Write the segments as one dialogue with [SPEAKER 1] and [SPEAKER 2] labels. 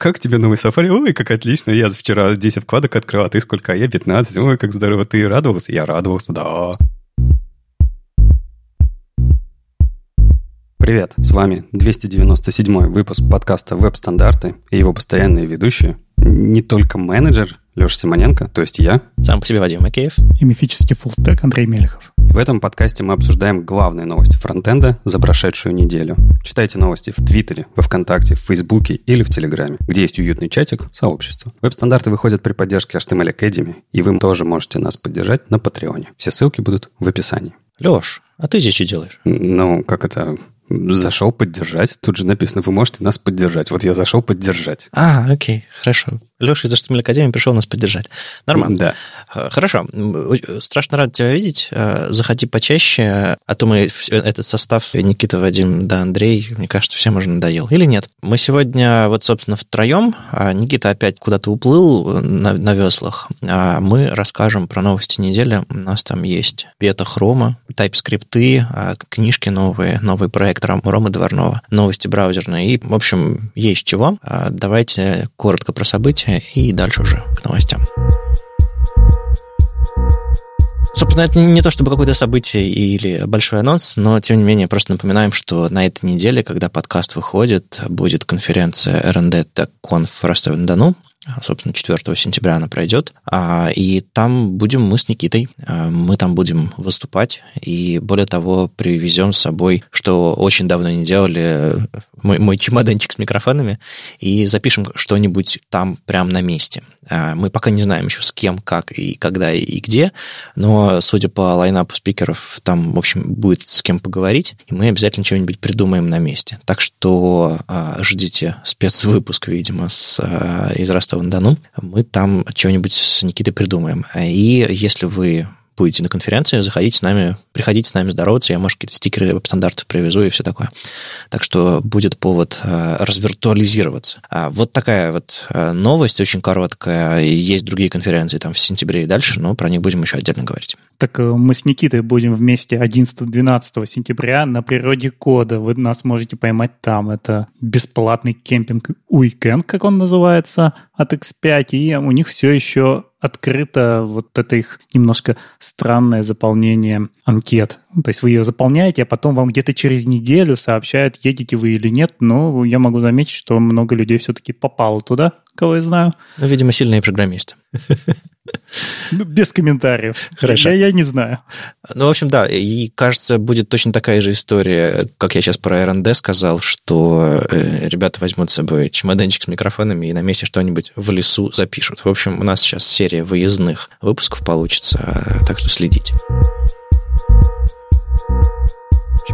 [SPEAKER 1] как тебе новый Safari? Ой, как отлично, я вчера 10 вкладок открыл, а ты сколько? Я 15. Ой, как здорово, ты радовался? Я радовался, да. Привет, с вами 297 выпуск подкаста «Веб-стандарты» и его постоянные ведущие. Не только менеджер Леша Симоненко, то есть я.
[SPEAKER 2] Сам по себе Вадим Макеев.
[SPEAKER 3] И мифический фуллстек Андрей Мелехов.
[SPEAKER 1] В этом подкасте мы обсуждаем главные новости фронтенда за прошедшую неделю. Читайте новости в Твиттере, во Вконтакте, в Фейсбуке или в Телеграме, где есть уютный чатик, сообщество. Веб-стандарты выходят при поддержке HTML Academy, и вы тоже можете нас поддержать на Патреоне. Все ссылки будут в описании.
[SPEAKER 2] Леш, а ты здесь что делаешь?
[SPEAKER 1] Ну, как это... Зашел поддержать. Тут же написано, вы можете нас поддержать. Вот я зашел поддержать.
[SPEAKER 2] А, окей, хорошо. Леша из HTML Академии пришел нас поддержать. Нормально.
[SPEAKER 1] Да.
[SPEAKER 2] Хорошо. Страшно рад тебя видеть. Э, заходи почаще, а то мы этот состав Никита, Вадим, да, Андрей, мне кажется, всем уже надоел. Или нет? Мы сегодня вот, собственно, втроем. А Никита опять куда-то уплыл на, на веслах. А мы расскажем про новости недели. У нас там есть бета хрома, тайп-скрипты, а книжки новые, новый проект Ромы Дворного, новости браузерные. И, в общем, есть чего. Давайте коротко про события и дальше уже к новостям. Собственно, это не то чтобы какое-то событие или большой анонс, но, тем не менее, просто напоминаем, что на этой неделе, когда подкаст выходит, будет конференция R&D Tech Conf в Ростове-на-Дону, собственно, 4 сентября она пройдет, а, и там будем мы с Никитой, а, мы там будем выступать, и более того, привезем с собой, что очень давно не делали, мой, мой чемоданчик с микрофонами, и запишем что-нибудь там прямо на месте. А, мы пока не знаем еще с кем, как и когда и где, но, судя по лайнапу спикеров, там, в общем, будет с кем поговорить, и мы обязательно что-нибудь придумаем на месте. Так что ждите спецвыпуск, видимо, с, из Ростова-на-Дону. Мы там что-нибудь с Никитой придумаем. И если вы будете на конференции, заходите с нами, приходите с нами здороваться, я, может, какие-то стикеры стандартов привезу и все такое. Так что будет повод э, развиртуализироваться. А вот такая вот э, новость, очень короткая. Есть другие конференции там в сентябре и дальше, но про них будем еще отдельно говорить.
[SPEAKER 3] Так э, мы с Никитой будем вместе 11-12 сентября на природе кода. Вы нас можете поймать там. Это бесплатный кемпинг уикенд, как он называется, от X5. И у них все еще открыто вот это их немножко странное заполнение анкет. То есть вы ее заполняете, а потом вам где-то через неделю сообщают, едете вы или нет. Но я могу заметить, что много людей все-таки попало туда, кого я знаю.
[SPEAKER 2] Ну, видимо, сильные программисты.
[SPEAKER 3] Ну, без комментариев.
[SPEAKER 2] Хорошо.
[SPEAKER 3] Я, я не знаю.
[SPEAKER 2] Ну, в общем, да, и кажется, будет точно такая же история, как я сейчас про R&D сказал, что э, ребята возьмут с собой чемоданчик с микрофонами и на месте что-нибудь в лесу запишут. В общем, у нас сейчас серия выездных выпусков получится, так что следите.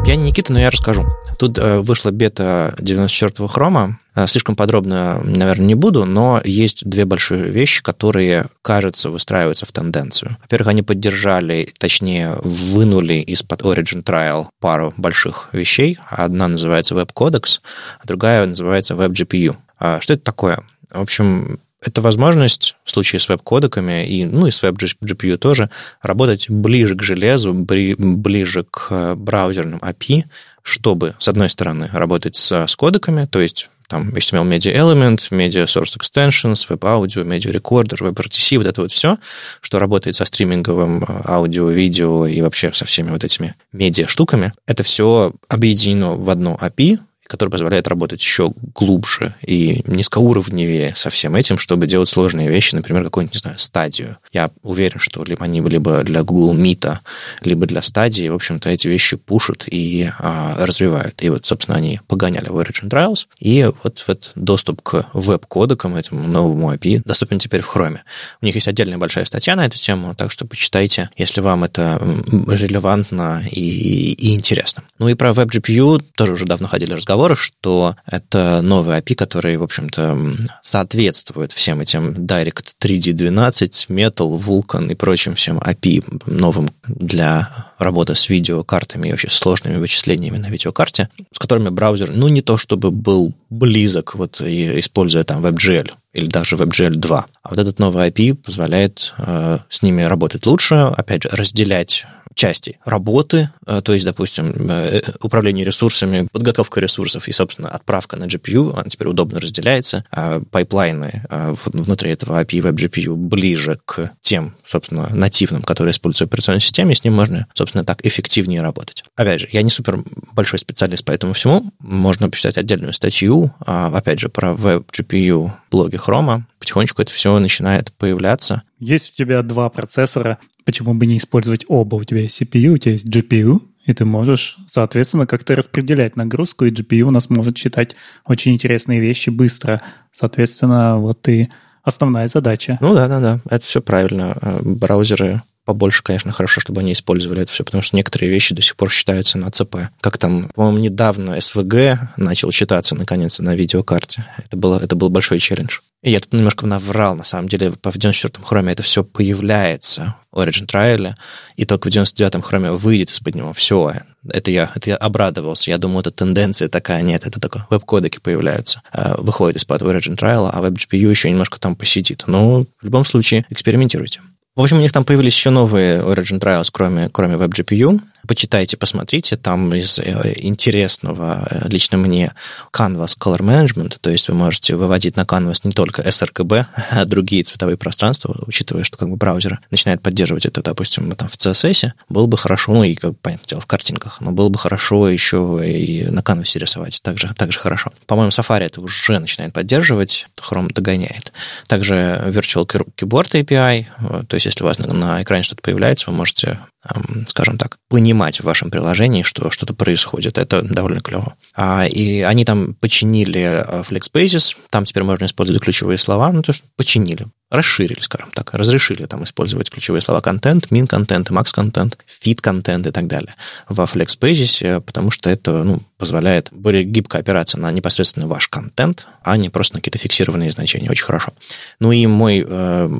[SPEAKER 2] Я не Никита, но я расскажу. Тут э, вышла бета 94-го хрома. Э, слишком подробно, наверное, не буду, но есть две большие вещи, которые, кажется, выстраиваются в тенденцию. Во-первых, они поддержали, точнее, вынули из-под Origin Trial пару больших вещей. Одна называется Web Codex, а другая называется Web GPU. А что это такое? В общем, это возможность в случае с веб-кодеками и, ну, и с веб-GPU тоже работать ближе к железу, ближе к браузерным API, чтобы, с одной стороны, работать с, с кодеками, то есть там HTML Media Element, Media Source Extensions, Web Audio, Media Recorder, WebRTC, вот это вот все, что работает со стриминговым э, аудио, видео и вообще со всеми вот этими медиа штуками, это все объединено в одно API, который позволяет работать еще глубже и низкоуровневее со всем этим, чтобы делать сложные вещи, например, какую-нибудь, не знаю, стадию. Я уверен, что либо они либо для Google Meet, либо для стадии, в общем-то, эти вещи пушат и а, развивают. И вот, собственно, они погоняли в Origin Trials, и вот, вот доступ к веб-кодекам, этому новому API, доступен теперь в Chrome. У них есть отдельная большая статья на эту тему, так что почитайте, если вам это релевантно и, и интересно. Ну и про WebGPU тоже уже давно ходили разговоры, разговоры, что это новый API, который, в общем-то, соответствует всем этим Direct 3D12, Metal, Vulkan и прочим всем API новым для работы с видеокартами и вообще сложными вычислениями на видеокарте, с которыми браузер, ну, не то чтобы был близок, вот, используя там WebGL или даже WebGL 2. А вот этот новый API позволяет э, с ними работать лучше, опять же, разделять частей. Работы, э, то есть, допустим, э, управление ресурсами, подготовка ресурсов и, собственно, отправка на GPU, она теперь удобно разделяется. А пайплайны внутри этого API WebGPU ближе к тем, собственно, нативным, которые используются в операционной системе, с ним можно, собственно, так эффективнее работать. Опять же, я не супер большой специалист по этому всему. Можно почитать отдельную статью, а, опять же, про Web GPU блоге Chrome. Потихонечку это все начинает появляться.
[SPEAKER 3] Есть у тебя два процессора, почему бы не использовать оба? У тебя есть CPU, у тебя есть GPU, и ты можешь, соответственно, как-то распределять нагрузку, и GPU у нас может считать очень интересные вещи быстро. Соответственно, вот и основная задача.
[SPEAKER 2] Ну да, да, да, это все правильно. Э, браузеры побольше, конечно, хорошо, чтобы они использовали это все, потому что некоторые вещи до сих пор считаются на ЦП. Как там, по-моему, недавно СВГ начал читаться, наконец, на видеокарте. Это, было, это был большой челлендж. И я тут немножко наврал, на самом деле, в 94-м хроме это все появляется в Origin Trial, и только в 99-м хроме выйдет из-под него. Все, это я, это я обрадовался. Я думаю, это тенденция такая. Нет, это только веб-кодеки появляются. А, выходит из-под Origin Trial, а WebGPU еще немножко там посидит. Но в любом случае экспериментируйте. В общем, у них там появились еще новые Origin Trials, кроме, кроме WebGPU. Почитайте, посмотрите. Там из э, интересного э, лично мне Canvas Color Management, то есть вы можете выводить на Canvas не только sRGB, а другие цветовые пространства, учитывая, что как бы браузер начинает поддерживать это, допустим, там в CSS, было бы хорошо, ну и, как понятное дело, в картинках, но было бы хорошо еще и на Canvas рисовать, также, также хорошо. По-моему, Safari это уже начинает поддерживать, Chrome догоняет. Также Virtual Keyboard API, э, то есть если у вас на, на экране что-то появляется, вы можете, эм, скажем так, понимать в вашем приложении, что что-то происходит. Это довольно клево. А, и они там починили э, FlexBasis, там теперь можно использовать ключевые слова, ну, то, что починили, расширили, скажем так, разрешили там использовать ключевые слова контент, min контент, max контент, fit контент и так далее во FlexBasis, потому что это ну, позволяет более гибко опираться на непосредственно ваш контент, а не просто на какие-то фиксированные значения. Очень хорошо. Ну и мой э,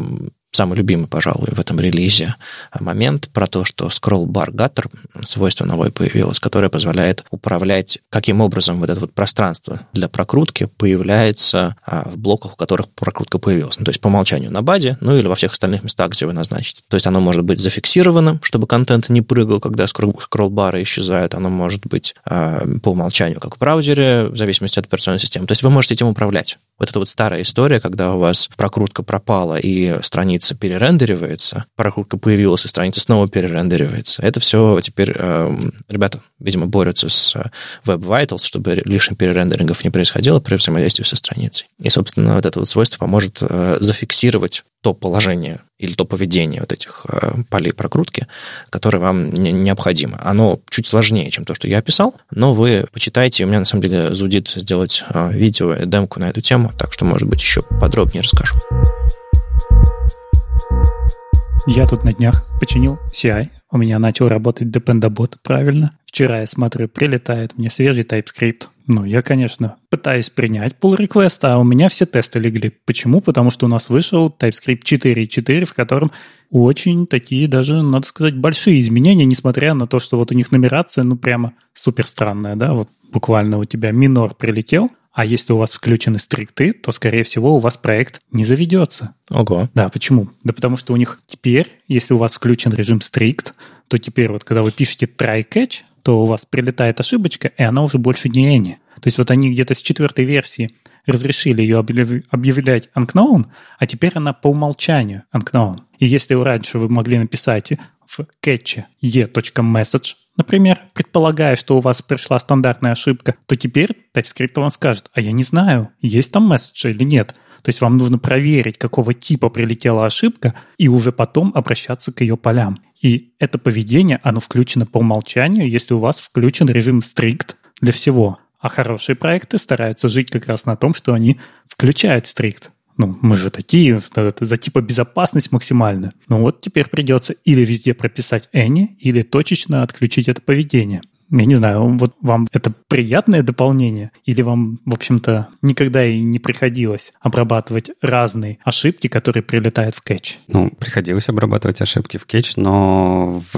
[SPEAKER 2] самый любимый, пожалуй, в этом релизе момент про то, что scroll bar gutter, свойство новое появилось, которое позволяет управлять, каким образом вот это вот пространство для прокрутки появляется а, в блоках, в которых прокрутка появилась. Ну, то есть по умолчанию на баде, ну или во всех остальных местах, где вы назначите. То есть оно может быть зафиксировано, чтобы контент не прыгал, когда скролл-бары исчезают. Оно может быть а, по умолчанию, как в браузере, в зависимости от операционной системы. То есть вы можете этим управлять. Вот это вот старая история, когда у вас прокрутка пропала и страница перерендеривается, прокрутка появилась и страница снова перерендеривается. Это все теперь э, ребята, видимо, борются с э, Web Vitals, чтобы лишних перерендерингов не происходило при взаимодействии со страницей. И, собственно, вот это вот свойство поможет э, зафиксировать то положение или то поведение вот этих э, полей прокрутки, которое вам не, необходимо. Оно чуть сложнее, чем то, что я описал, но вы почитайте. У меня, на самом деле, зудит сделать э, видео, демку на эту тему, так что, может быть, еще подробнее расскажу.
[SPEAKER 3] Я тут на днях починил CI. У меня начал работать Dependabot правильно. Вчера я смотрю, прилетает мне свежий TypeScript. Ну, я, конечно, пытаюсь принять pull request, а у меня все тесты легли. Почему? Потому что у нас вышел TypeScript 4.4, в котором очень такие даже, надо сказать, большие изменения, несмотря на то, что вот у них нумерация, ну, прямо супер странная, да, вот буквально у тебя минор прилетел, а если у вас включены стрикты, то, скорее всего, у вас проект не заведется.
[SPEAKER 2] Ого.
[SPEAKER 3] Да, почему? Да потому что у них теперь, если у вас включен режим стрикт, то теперь вот когда вы пишете try catch, то у вас прилетает ошибочка, и она уже больше не any. То есть вот они где-то с четвертой версии разрешили ее объявлять unknown, а теперь она по умолчанию unknown. И если раньше вы могли написать в catch e.message, например, предполагая, что у вас пришла стандартная ошибка, то теперь TypeScript вам скажет, а я не знаю, есть там месседж или нет. То есть вам нужно проверить, какого типа прилетела ошибка, и уже потом обращаться к ее полям. И это поведение, оно включено по умолчанию, если у вас включен режим strict для всего. А хорошие проекты стараются жить как раз на том, что они включают strict ну, мы же такие, это за типа безопасность максимальная. Ну вот теперь придется или везде прописать any, или точечно отключить это поведение. Я не знаю, вот вам это приятное дополнение или вам, в общем-то, никогда и не приходилось обрабатывать разные ошибки, которые прилетают в кетч?
[SPEAKER 1] Ну, приходилось обрабатывать ошибки в catch, но в,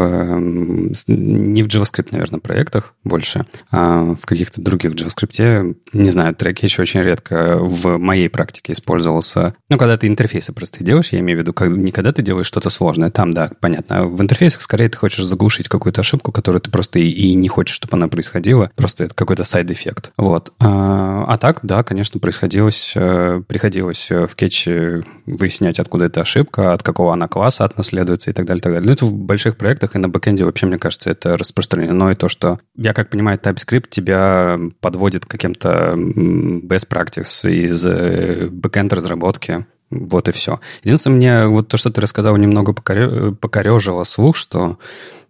[SPEAKER 1] не в JavaScript, наверное, проектах больше, а в каких-то других JavaScript. Не знаю, try catch очень редко в моей практике использовался. Ну, когда ты интерфейсы простые делаешь, я имею в виду, не когда ты делаешь что-то сложное, там, да, понятно. В интерфейсах скорее ты хочешь заглушить какую-то ошибку, которую ты просто и, и не хочешь, чтобы она происходила. Просто это какой-то side effect. Вот. А, а так, да, конечно, происходилось, э, приходилось э, в catch'е выяснять, откуда эта ошибка, от какого она класса отнаследуется и так далее, и так далее. Но это в больших проектах и на бэкэнде вообще, мне кажется, это распространено. И то, что, я как понимаю, TypeScript тебя подводит к каким-то best practice из э, бэкэнд разработки. Вот и все. Единственное, мне вот то, что ты рассказал, немного покорежило слух, что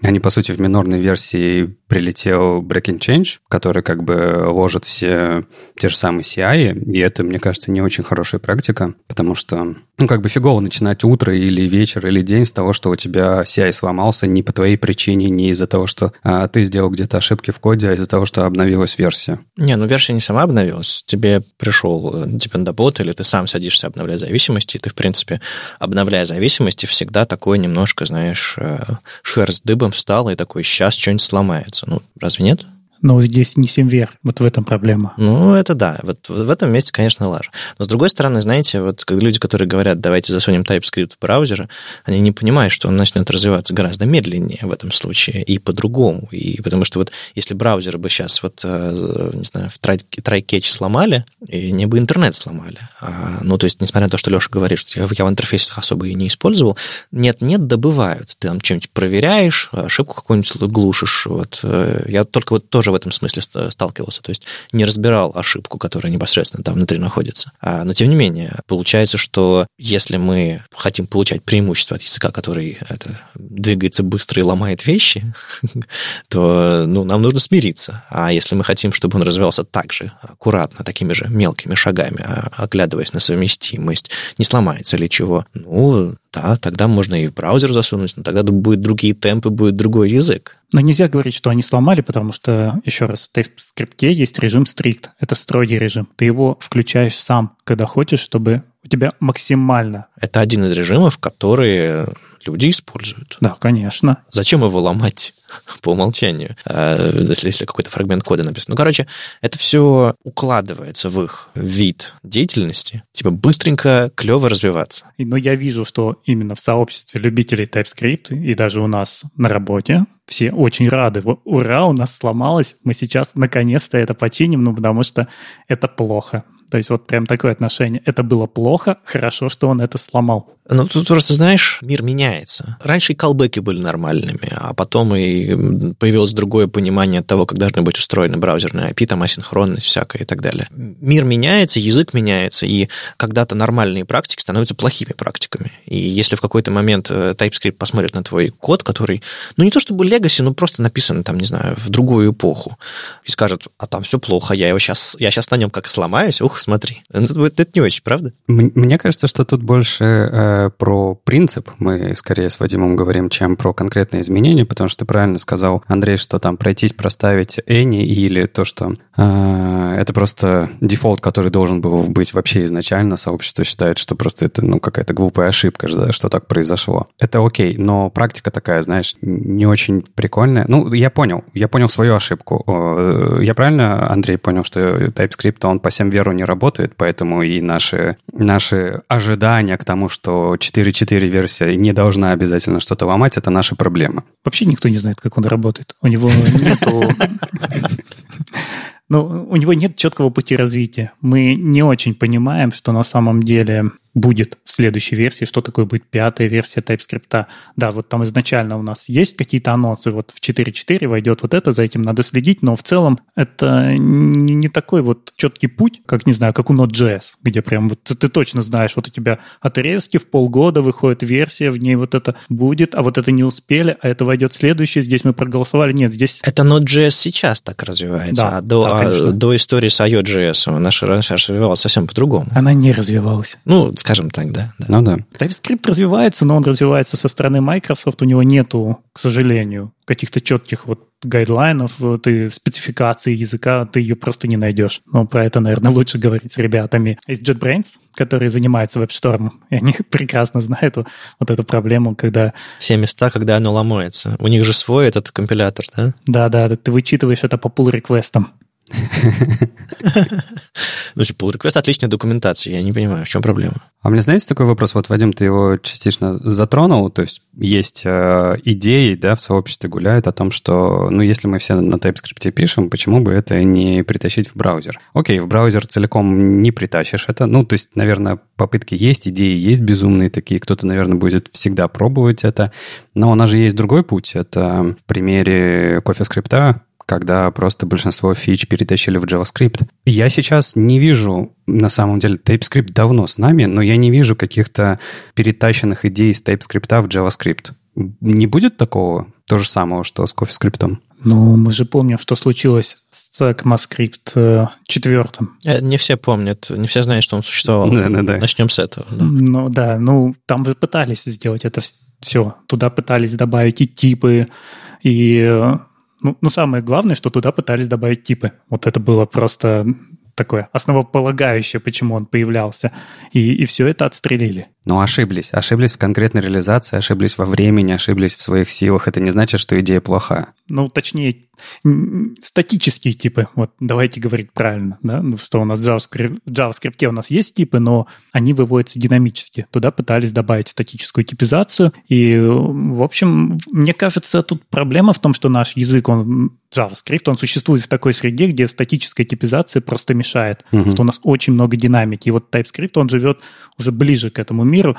[SPEAKER 1] они, по сути, в минорной версии прилетел Breaking Change, который как бы ложит все те же самые CI, и это, мне кажется, не очень хорошая практика, потому что, ну, как бы фигово начинать утро или вечер или день с того, что у тебя CI сломался не по твоей причине, не из-за того, что а, ты сделал где-то ошибки в коде, а из-за того, что обновилась версия.
[SPEAKER 2] Не, ну версия не сама обновилась. Тебе пришел депендабот, или ты сам садишься обновлять зависимости, и ты, в принципе, обновляя зависимости, всегда такой немножко, знаешь, э, шерсть дыбом встал, и такой, сейчас что-нибудь сломается. Ну, разве нет?
[SPEAKER 3] Но здесь не вверх, вот в этом проблема.
[SPEAKER 2] Ну, это да, вот в этом месте, конечно, лажа. Но с другой стороны, знаете, вот люди, которые говорят, давайте засунем TypeScript в браузер, они не понимают, что он начнет развиваться гораздо медленнее в этом случае и по-другому. И потому что вот если браузер бы сейчас вот, э, не знаю, в try-catch сломали, и не бы интернет сломали. А, ну, то есть, несмотря на то, что Леша говорит, что я в интерфейсах особо и не использовал, нет-нет, добывают. Ты там что-нибудь проверяешь, ошибку какую-нибудь глушишь. Вот. Э, я только вот тоже тоже в этом смысле сталкивался. То есть не разбирал ошибку, которая непосредственно там внутри находится. А, но тем не менее, получается, что если мы хотим получать преимущество от языка, который это, двигается быстро и ломает вещи, то ну, нам нужно смириться. А если мы хотим, чтобы он развивался так же, аккуратно, такими же мелкими шагами, а, оглядываясь на совместимость, не сломается ли чего, ну, да, тогда можно и в браузер засунуть, но тогда будут другие темпы, будет другой язык.
[SPEAKER 3] Но нельзя говорить, что они сломали, потому что, еще раз, в TypeScript есть режим strict. Это строгий режим. Ты его включаешь сам, когда хочешь, чтобы у тебя максимально.
[SPEAKER 2] Это один из режимов, которые люди используют.
[SPEAKER 3] Да, конечно.
[SPEAKER 2] Зачем его ломать по умолчанию, а, если, если какой-то фрагмент кода написан? Ну, короче, это все укладывается в их вид деятельности, типа быстренько, клево развиваться.
[SPEAKER 3] Но ну, я вижу, что именно в сообществе любителей TypeScript и даже у нас на работе все очень рады. Ура, у нас сломалось, мы сейчас наконец-то это починим, ну, потому что это плохо. То есть вот прям такое отношение. Это было плохо, хорошо, что он это сломал.
[SPEAKER 2] Ну, тут просто, знаешь, мир меняется. Раньше и колбеки были нормальными, а потом и появилось другое понимание того, как должны быть устроены браузерные API, там асинхронность всякая и так далее. Мир меняется, язык меняется, и когда-то нормальные практики становятся плохими практиками. И если в какой-то момент э, TypeScript посмотрит на твой код, который, ну, не то чтобы legacy, но просто написан там, не знаю, в другую эпоху, и скажет, а там все плохо, я его сейчас, я сейчас на нем как сломаюсь, ух, смотри. Ну, это, это не очень, правда?
[SPEAKER 1] Мне кажется, что тут больше э, про принцип мы скорее с Вадимом говорим, чем про конкретные изменения, потому что ты правильно сказал, Андрей, что там пройтись, проставить Any или то, что э, это просто дефолт, который должен был быть вообще изначально. Сообщество считает, что просто это ну, какая-то глупая ошибка, что так произошло. Это окей, но практика такая, знаешь, не очень прикольная. Ну, я понял, я понял свою ошибку. Я правильно, Андрей, понял, что TypeScript, он по всем веру не работает, поэтому и наши, наши ожидания к тому, что 4.4 версия не должна обязательно что-то ломать, это наша проблема.
[SPEAKER 3] Вообще никто не знает, как он работает. У него нету... Ну, у него нет четкого пути развития. Мы не очень понимаем, что на самом деле будет в следующей версии, что такое будет пятая версия TypeScript. Да, вот там изначально у нас есть какие-то анонсы, вот в 4.4 войдет вот это, за этим надо следить, но в целом это не, не такой вот четкий путь, как, не знаю, как у Node.js, где прям вот ты, ты точно знаешь, вот у тебя отрезки в полгода выходит версия, в ней вот это будет, а вот это не успели, а это войдет следующее, здесь мы проголосовали. Нет, здесь...
[SPEAKER 2] Это Node.js сейчас так развивается, да, а до, да, а, до истории с IO.js наша раньше развивалась совсем по-другому.
[SPEAKER 3] Она не развивалась.
[SPEAKER 2] Ну, скажем так, да. да.
[SPEAKER 1] Ну да.
[SPEAKER 3] TypeScript развивается, но он развивается со стороны Microsoft. У него нету, к сожалению, каких-то четких вот гайдлайнов, ты спецификации языка, ты ее просто не найдешь. Но про это, наверное, лучше говорить с ребятами из JetBrains, которые занимаются WebStorm, и они прекрасно знают вот эту проблему, когда...
[SPEAKER 2] Все места, когда оно ломается. У них же свой этот компилятор, да?
[SPEAKER 3] Да-да, ты вычитываешь это по pull-реквестам.
[SPEAKER 2] Ну, pull request отличная документация, я не понимаю, в чем проблема.
[SPEAKER 1] А мне, знаете, такой вопрос, вот, Вадим, ты его частично затронул, то есть есть э, идеи, да, в сообществе гуляют о том, что, ну, если мы все на TypeScript пишем, почему бы это не притащить в браузер? Окей, в браузер целиком не притащишь это, ну, то есть, наверное, попытки есть, идеи есть безумные такие, кто-то, наверное, будет всегда пробовать это, но у нас же есть другой путь, это в примере CoffeeScript, когда просто большинство фич перетащили в JavaScript. Я сейчас не вижу, на самом деле, TypeScript давно с нами, но я не вижу каких-то перетащенных идей с TypeScript в JavaScript. Не будет такого, то же самого, что с CoffeeScript?
[SPEAKER 3] Ну, мы же помним, что случилось с ECMAScript 4.
[SPEAKER 2] Э, не все помнят, не все знают, что он существовал. Да, да, да. Начнем с этого.
[SPEAKER 3] Да. Ну да, ну там же пытались сделать это все. Туда пытались добавить и типы, и э, ну, ну, самое главное, что туда пытались добавить типы. Вот это было просто такое основополагающее, почему он появлялся. И, и все это отстрелили.
[SPEAKER 1] Но ошиблись. Ошиблись в конкретной реализации, ошиблись во времени, ошиблись в своих силах. Это не значит, что идея плохая.
[SPEAKER 3] Ну, точнее, статические типы. Вот давайте говорить правильно. Да? Ну, что у нас в JavaScript, в JavaScript у нас есть типы, но они выводятся динамически. Туда пытались добавить статическую типизацию. И, в общем, мне кажется, тут проблема в том, что наш язык, он JavaScript, он существует в такой среде, где статическая типизация просто мешает, угу. что у нас очень много динамики. И вот TypeScript, он живет уже ближе к этому миру,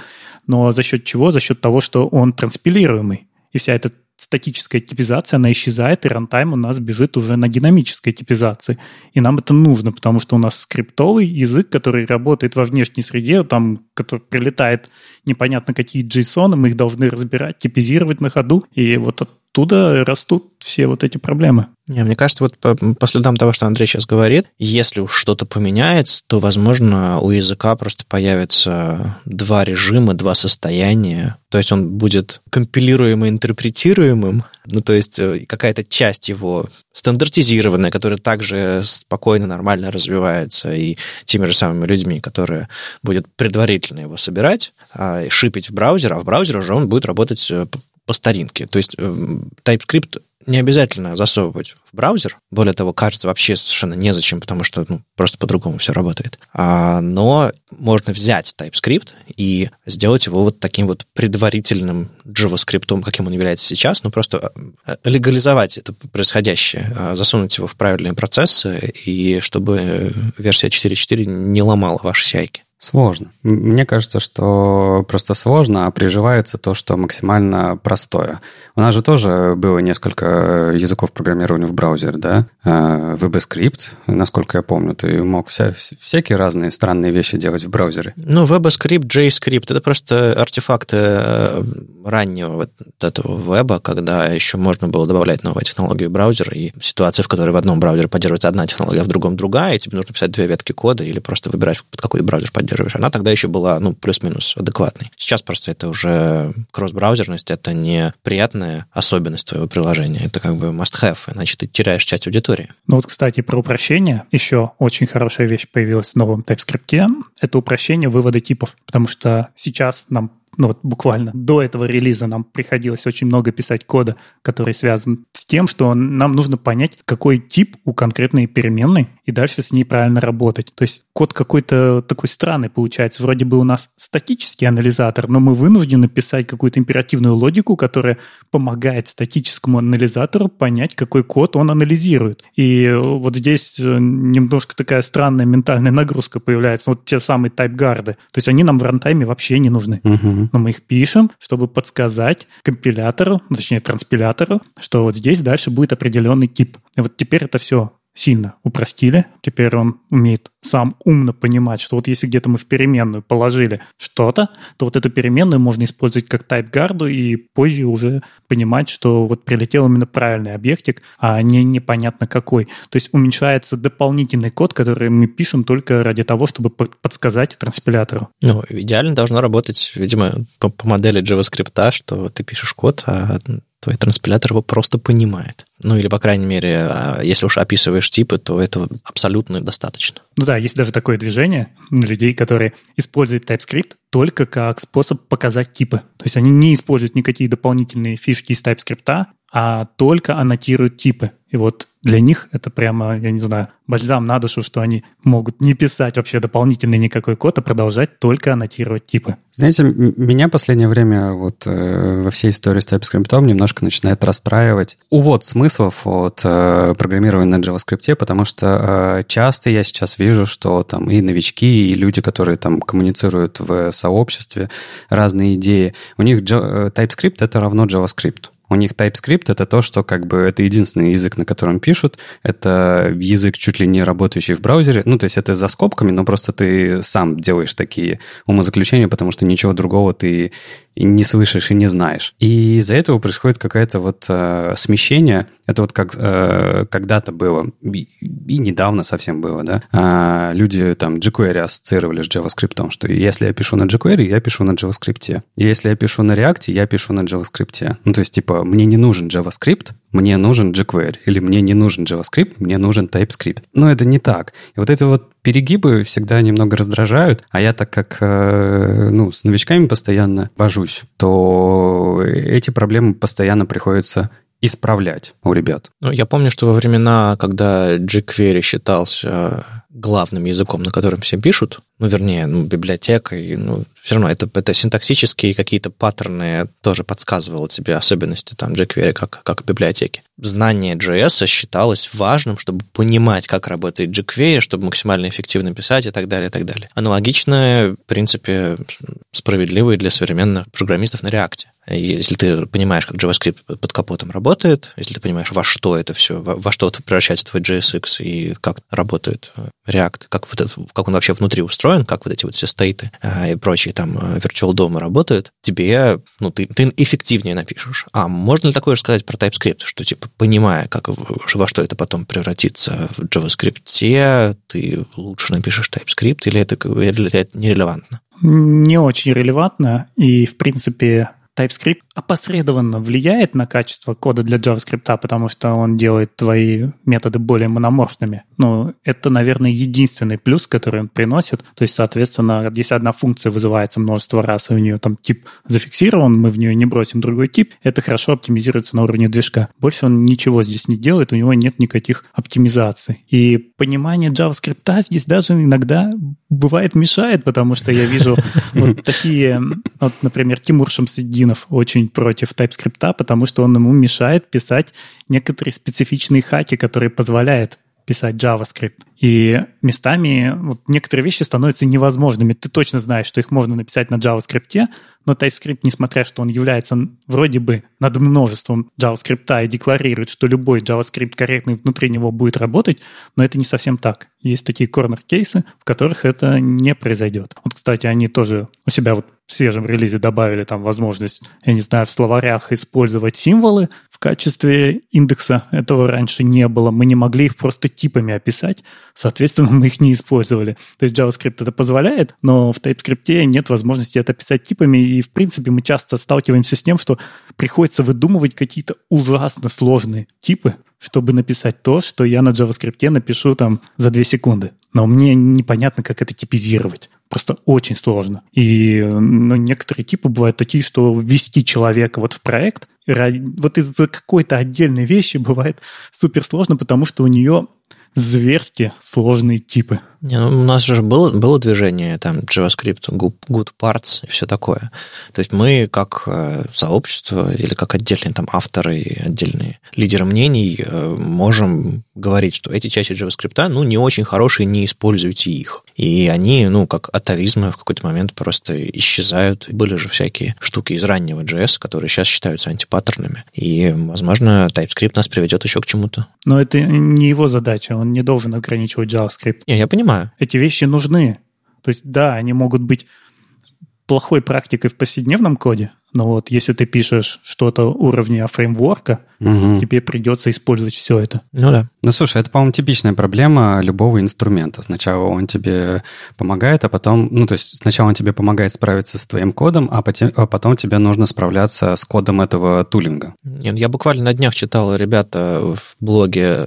[SPEAKER 3] но за счет чего? За счет того, что он транспилируемый. И вся эта статическая типизация, она исчезает, и рантайм у нас бежит уже на динамической типизации. И нам это нужно, потому что у нас скриптовый язык, который работает во внешней среде, там, который прилетает непонятно какие JSON, мы их должны разбирать, типизировать на ходу. И вот оттуда растут все вот эти проблемы.
[SPEAKER 2] Не, мне кажется, вот по, по следам того, что Андрей сейчас говорит, если уж что-то поменяется, то, возможно, у языка просто появятся два режима, два состояния. То есть он будет компилируемым, интерпретируемым, ну, то есть э, какая-то часть его стандартизированная, которая также спокойно, нормально развивается, и теми же самыми людьми, которые будут предварительно его собирать, а, шипить в браузер, а в браузере уже он будет работать э, по старинке. То есть эм, TypeScript не обязательно засовывать в браузер. Более того, кажется, вообще совершенно незачем, потому что ну, просто по-другому все работает. А, но можно взять TypeScript и сделать его вот таким вот предварительным JavaScript, каким он является сейчас, ну просто э, легализовать это происходящее, а, засунуть его в правильные процессы, и чтобы версия 4.4 не ломала ваши сяйки.
[SPEAKER 1] Сложно. Мне кажется, что просто сложно, а приживается то, что максимально простое. У нас же тоже было несколько языков программирования в браузере, да? VBScript, а, насколько я помню, ты мог вся, всякие разные странные вещи делать в браузере.
[SPEAKER 2] Ну, VBScript, JScript, это просто артефакты э, раннего вот этого веба, когда еще можно было добавлять новые технологии в браузер, и ситуация, в которой в одном браузере поддерживается одна технология, а в другом другая, и тебе нужно писать две ветки кода или просто выбирать, под какой браузер поддерживать поддерживаешь. Она тогда еще была, ну, плюс-минус адекватной. Сейчас просто это уже кросс-браузерность, это не приятная особенность твоего приложения, это как бы must-have, иначе ты теряешь часть аудитории.
[SPEAKER 3] Ну вот, кстати, про упрощение. Еще очень хорошая вещь появилась в новом TypeScript. Это упрощение вывода типов, потому что сейчас нам ну вот буквально до этого релиза нам приходилось очень много писать кода, который связан с тем, что нам нужно понять, какой тип у конкретной переменной, и дальше с ней правильно работать. То есть код какой-то такой странный получается. Вроде бы у нас статический анализатор, но мы вынуждены писать какую-то императивную логику, которая помогает статическому анализатору понять, какой код он анализирует. И вот здесь э, немножко такая странная ментальная нагрузка появляется. Вот те самые тайпгарды. То есть они нам в рантайме вообще не нужны. Uh-huh. Но мы их пишем, чтобы подсказать компилятору, точнее транспилятору, что вот здесь дальше будет определенный тип. И вот теперь это все сильно упростили. Теперь он умеет сам умно понимать, что вот если где-то мы в переменную положили что-то, то вот эту переменную можно использовать как тайп-гарду и позже уже понимать, что вот прилетел именно правильный объектик, а не непонятно какой. То есть уменьшается дополнительный код, который мы пишем только ради того, чтобы подсказать транспилятору.
[SPEAKER 2] Ну, идеально должно работать, видимо, по, по модели JavaScript, что ты пишешь код, а твой транспилятор его просто понимает. Ну или, по крайней мере, а, если уж описываешь типы, то этого абсолютно достаточно.
[SPEAKER 3] Ну да, есть даже такое движение людей, которые используют TypeScript только как способ показать типы. То есть они не используют никакие дополнительные фишки из TypeScript, а только аннотируют типы. И вот для них это прямо, я не знаю, бальзам на душу, что они могут не писать вообще дополнительный никакой код, а продолжать только аннотировать типы.
[SPEAKER 1] Знаете, меня последнее время вот э, во всей истории с TypeScript немножко начинает расстраивать увод смыслов от э, программирования на JavaScript, потому что э, часто я сейчас вижу, что там и новички, и люди, которые там коммуницируют в сообществе, разные идеи, у них э, TypeScript это равно JavaScript. У них TypeScript — это то, что как бы это единственный язык, на котором пишут. Это язык чуть ли не работающий в браузере. Ну, то есть это за скобками, но просто ты сам делаешь такие умозаключения, потому что ничего другого ты не слышишь и не знаешь. И из-за этого происходит какое-то вот э, смещение. Это вот как э, когда-то было, и, и недавно совсем было, да. Э, люди там jQuery ассоциировали с JavaScript, что если я пишу на jQuery, я пишу на JavaScript. И если я пишу на React, я пишу на JavaScript. Ну, то есть, типа, мне не нужен JavaScript, мне нужен jQuery, или мне не нужен JavaScript, мне нужен TypeScript. Но это не так. И вот это вот перегибы всегда немного раздражают, а я так как э, ну, с новичками постоянно вожусь, то эти проблемы постоянно приходится исправлять у ребят.
[SPEAKER 2] Ну, я помню, что во времена, когда jQuery считался главным языком, на котором все пишут, ну, вернее, ну, библиотекой, ну, все равно это, это синтаксические какие-то паттерны тоже подсказывало тебе особенности там jQuery как, как библиотеки. Знание JS считалось важным, чтобы понимать, как работает jQuery, чтобы максимально эффективно писать и так далее, и так далее. Аналогично, в принципе, справедливо и для современных программистов на React. Если ты понимаешь, как JavaScript под капотом работает, если ты понимаешь, во что это все, во, во что превращается твой JSX и как работает React, как, вот это, как он вообще внутри устроен, как вот эти вот все стейты а, и прочие там э, virtual дома работают, тебе, ну, ты, ты эффективнее напишешь. А можно ли такое же сказать про TypeScript, что, типа, понимая, как, во что это потом превратится в JavaScript, ты лучше напишешь TypeScript, или это, или это нерелевантно?
[SPEAKER 3] Не очень релевантно, и, в принципе, TypeScript опосредованно влияет на качество кода для JavaScript, потому что он делает твои методы более мономорфными. Но это, наверное, единственный плюс, который он приносит. То есть, соответственно, если одна функция вызывается множество раз, и у нее там тип зафиксирован, мы в нее не бросим другой тип, это хорошо оптимизируется на уровне движка. Больше он ничего здесь не делает, у него нет никаких оптимизаций. И понимание JavaScript здесь даже иногда бывает мешает, потому что я вижу вот такие, вот, например, Тимур Шамсиддинов очень против TypeScript, потому что он ему мешает писать некоторые специфичные хаки, которые позволяют писать JavaScript. И местами вот некоторые вещи становятся невозможными. Ты точно знаешь, что их можно написать на JavaScript, но TypeScript, несмотря что он является вроде бы над множеством JavaScript и декларирует, что любой JavaScript корректный внутри него будет работать, но это не совсем так. Есть такие корнер-кейсы, в которых это не произойдет. Вот, кстати, они тоже у себя вот в свежем релизе добавили там возможность, я не знаю, в словарях использовать символы в качестве индекса. Этого раньше не было. Мы не могли их просто типами описать, соответственно, мы их не использовали. То есть JavaScript это позволяет, но в TypeScript нет возможности это писать типами, и, в принципе, мы часто сталкиваемся с тем, что приходится выдумывать какие-то ужасно сложные типы, чтобы написать то, что я на JavaScript напишу там за 2 секунды. Но мне непонятно, как это типизировать. Просто очень сложно. И ну, некоторые типы бывают такие, что ввести человека вот в проект, вот из-за какой-то отдельной вещи бывает супер сложно, потому что у нее зверски сложные типы.
[SPEAKER 2] Не, ну, у нас же было, было движение, там, JavaScript, good parts и все такое. То есть мы как э, сообщество или как отдельные там авторы и отдельные лидеры мнений э, можем говорить, что эти части JavaScript, ну, не очень хорошие, не используйте их. И они, ну, как атовизмы в какой-то момент просто исчезают. Были же всякие штуки из раннего JS, которые сейчас считаются антипаттернами. И, возможно, TypeScript нас приведет еще к чему-то.
[SPEAKER 3] Но это не его задача, он не должен ограничивать JavaScript.
[SPEAKER 2] Не, я понимаю.
[SPEAKER 3] Эти вещи нужны. То есть, да, они могут быть плохой практикой в повседневном коде, но вот если ты пишешь что-то уровня фреймворка, угу. тебе придется использовать все это.
[SPEAKER 2] Ну да.
[SPEAKER 1] Ну слушай, это, по-моему, типичная проблема любого инструмента. Сначала он тебе помогает, а потом, ну то есть сначала он тебе помогает справиться с твоим кодом, а потом, а потом тебе нужно справляться с кодом этого тулинга.
[SPEAKER 2] Нет, я буквально на днях читал ребята в блоге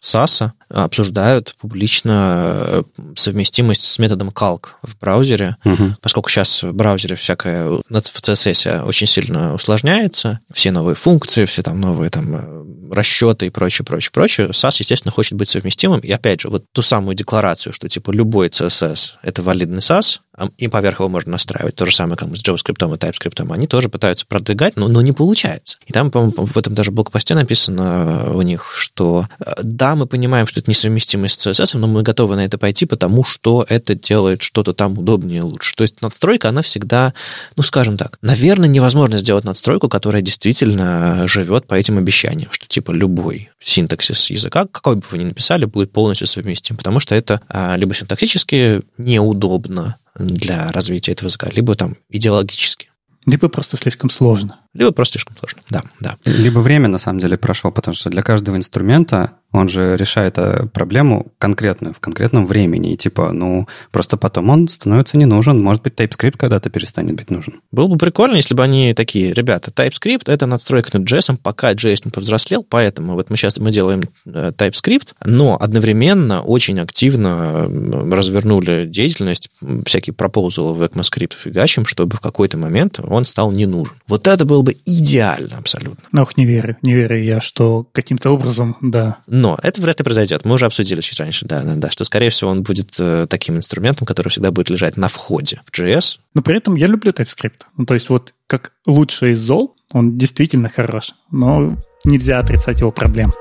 [SPEAKER 2] САСа, э, обсуждают публично э, совместимость с методом calc в браузере, угу. поскольку сейчас в браузере всякое в CSS очень сильно усложняется, все новые функции, все там новые там э, расчеты и прочее, прочее, прочее, SAS, естественно, хочет быть совместимым. И опять же, вот ту самую декларацию, что типа любой CSS — это валидный SAS, и поверх его можно настраивать. То же самое, как с JavaScript и TypeScript. Они тоже пытаются продвигать, но, но не получается. И там, по-моему, в этом даже блокпосте написано у них, что э, да, мы понимаем, что это несовместимо с CSS, но мы готовы на это пойти, потому что это делает что-то там удобнее и лучше. То есть надстройка, она всегда, ну, скажем так, наверное, невозможно сделать надстройку, которая действительно живет по этим обещаниям, что типа любой синтаксис языка, какой бы вы ни написали, будет полностью совместим, потому что это а, либо синтаксически неудобно, для развития этого языка, либо там идеологически.
[SPEAKER 3] Либо просто слишком сложно.
[SPEAKER 2] Либо просто слишком сложно, да, да.
[SPEAKER 1] Либо время, на самом деле, прошло, потому что для каждого инструмента он же решает э, проблему конкретную, в конкретном времени. И типа, ну, просто потом он становится не нужен. Может быть, TypeScript когда-то перестанет быть нужен.
[SPEAKER 2] Было бы прикольно, если бы они такие, ребята, TypeScript — это надстройка над JS, пока JS не повзрослел, поэтому вот мы сейчас мы делаем э, TypeScript, но одновременно очень активно развернули деятельность, всякие пропозалы в ECMAScript фигачим, чтобы в какой-то момент он стал не нужен. Вот это было бы идеально абсолютно.
[SPEAKER 3] Ох, не верю, не верю я, что каким-то образом, да.
[SPEAKER 2] Но это вряд ли произойдет. Мы уже обсудили чуть раньше, да, да, да, что, скорее всего, он будет э, таким инструментом, который всегда будет лежать на входе в JS.
[SPEAKER 3] Но при этом я люблю TypeScript. Ну, то есть вот как лучший из зол, он действительно хорош, но нельзя отрицать его проблем.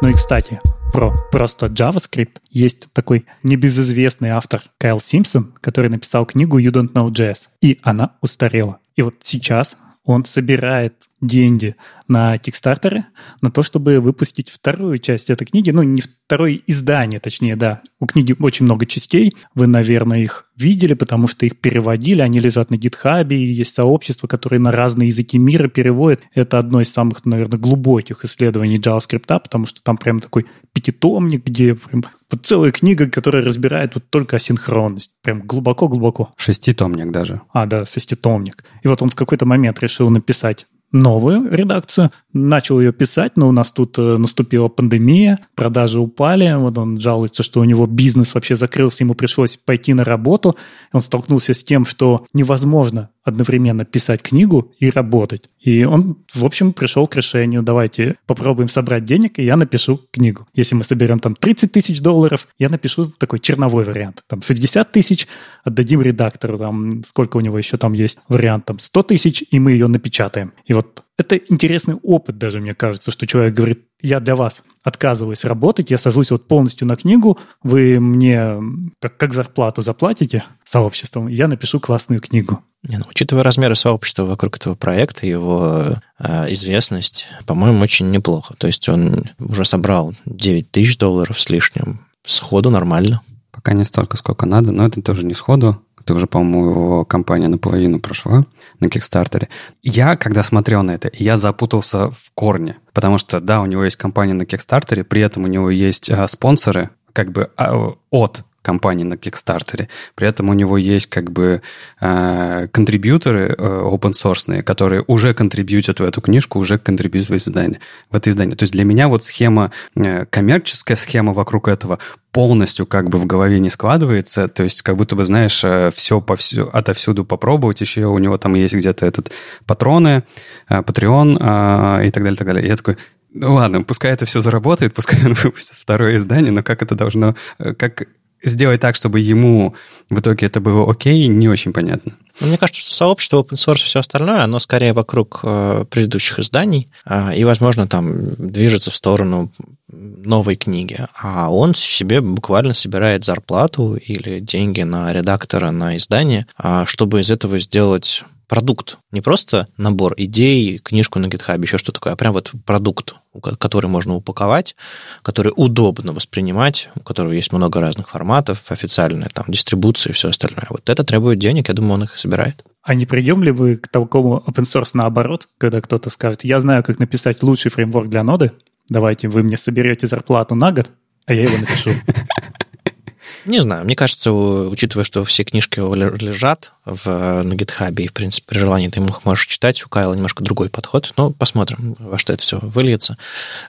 [SPEAKER 3] Ну и, кстати, про просто JavaScript есть такой небезызвестный автор Кайл Симпсон, который написал книгу You Don't Know JS, и она устарела. И вот сейчас он собирает деньги на Кикстартере на то, чтобы выпустить вторую часть этой книги. Ну, не второе издание, точнее, да. У книги очень много частей. Вы, наверное, их видели, потому что их переводили. Они лежат на гитхабе, и есть сообщество, которое на разные языки мира переводит. Это одно из самых, наверное, глубоких исследований JavaScript, потому что там прям такой пятитомник, где прям вот целая книга, которая разбирает вот только асинхронность. Прям глубоко-глубоко.
[SPEAKER 1] Шеститомник даже.
[SPEAKER 3] А, да, шеститомник. И вот он в какой-то момент решил написать новую редакцию, начал ее писать, но у нас тут э, наступила пандемия, продажи упали, вот он жалуется, что у него бизнес вообще закрылся, ему пришлось пойти на работу, он столкнулся с тем, что невозможно одновременно писать книгу и работать. И он, в общем, пришел к решению, давайте попробуем собрать денег, и я напишу книгу. Если мы соберем там 30 тысяч долларов, я напишу такой черновой вариант. Там 60 тысяч отдадим редактору, там сколько у него еще там есть вариант, там 100 тысяч, и мы ее напечатаем. И вот это интересный опыт даже, мне кажется, что человек говорит, я для вас отказываюсь работать, я сажусь вот полностью на книгу, вы мне как, как зарплату заплатите сообществом, я напишу классную книгу.
[SPEAKER 2] Не, ну, учитывая размеры сообщества вокруг этого проекта, его э, известность, по-моему, очень неплохо. То есть он уже собрал 9 тысяч долларов с лишним. Сходу нормально.
[SPEAKER 1] Пока не столько, сколько надо, но это тоже не сходу. Это уже, по-моему, его компания наполовину прошла на Кикстартере. Я, когда смотрел на это, я запутался в корне. Потому что, да, у него есть компания на Кикстартере, при этом у него есть а, спонсоры, как бы а, от компании на Кикстартере. При этом у него есть как бы э, контрибьюторы э, open source, которые уже контрибьютят в эту книжку, уже контрибьютят в издание. В это издание. То есть для меня вот схема, э, коммерческая схема вокруг этого полностью как бы в голове не складывается. То есть как будто бы, знаешь, все повсю, отовсюду попробовать. Еще у него там есть где-то этот патроны, Patreon и так далее, так далее. Я такой, Ну ладно, пускай это все заработает, пускай он выпустит второе издание, но как это должно... Как сделать так, чтобы ему в итоге это было окей, не очень понятно.
[SPEAKER 2] Ну, мне кажется, что сообщество open source и все остальное, оно скорее вокруг э, предыдущих изданий, э, и, возможно, там движется в сторону новой книги, а он себе буквально собирает зарплату или деньги на редактора, на издание, э, чтобы из этого сделать продукт. Не просто набор идей, книжку на GitHub, еще что такое, а прям вот продукт, который можно упаковать, который удобно воспринимать, у которого есть много разных форматов, официальная там дистрибуция и все остальное. Вот это требует денег, я думаю, он их и собирает.
[SPEAKER 3] А не придем ли вы к такому open source наоборот, когда кто-то скажет, я знаю, как написать лучший фреймворк для ноды, давайте вы мне соберете зарплату на год, а я его напишу.
[SPEAKER 2] Не знаю, мне кажется, учитывая, что все книжки лежат в, на GitHub, и, в принципе, при желании ты их можешь читать, у Кайла немножко другой подход, но посмотрим, во что это все выльется.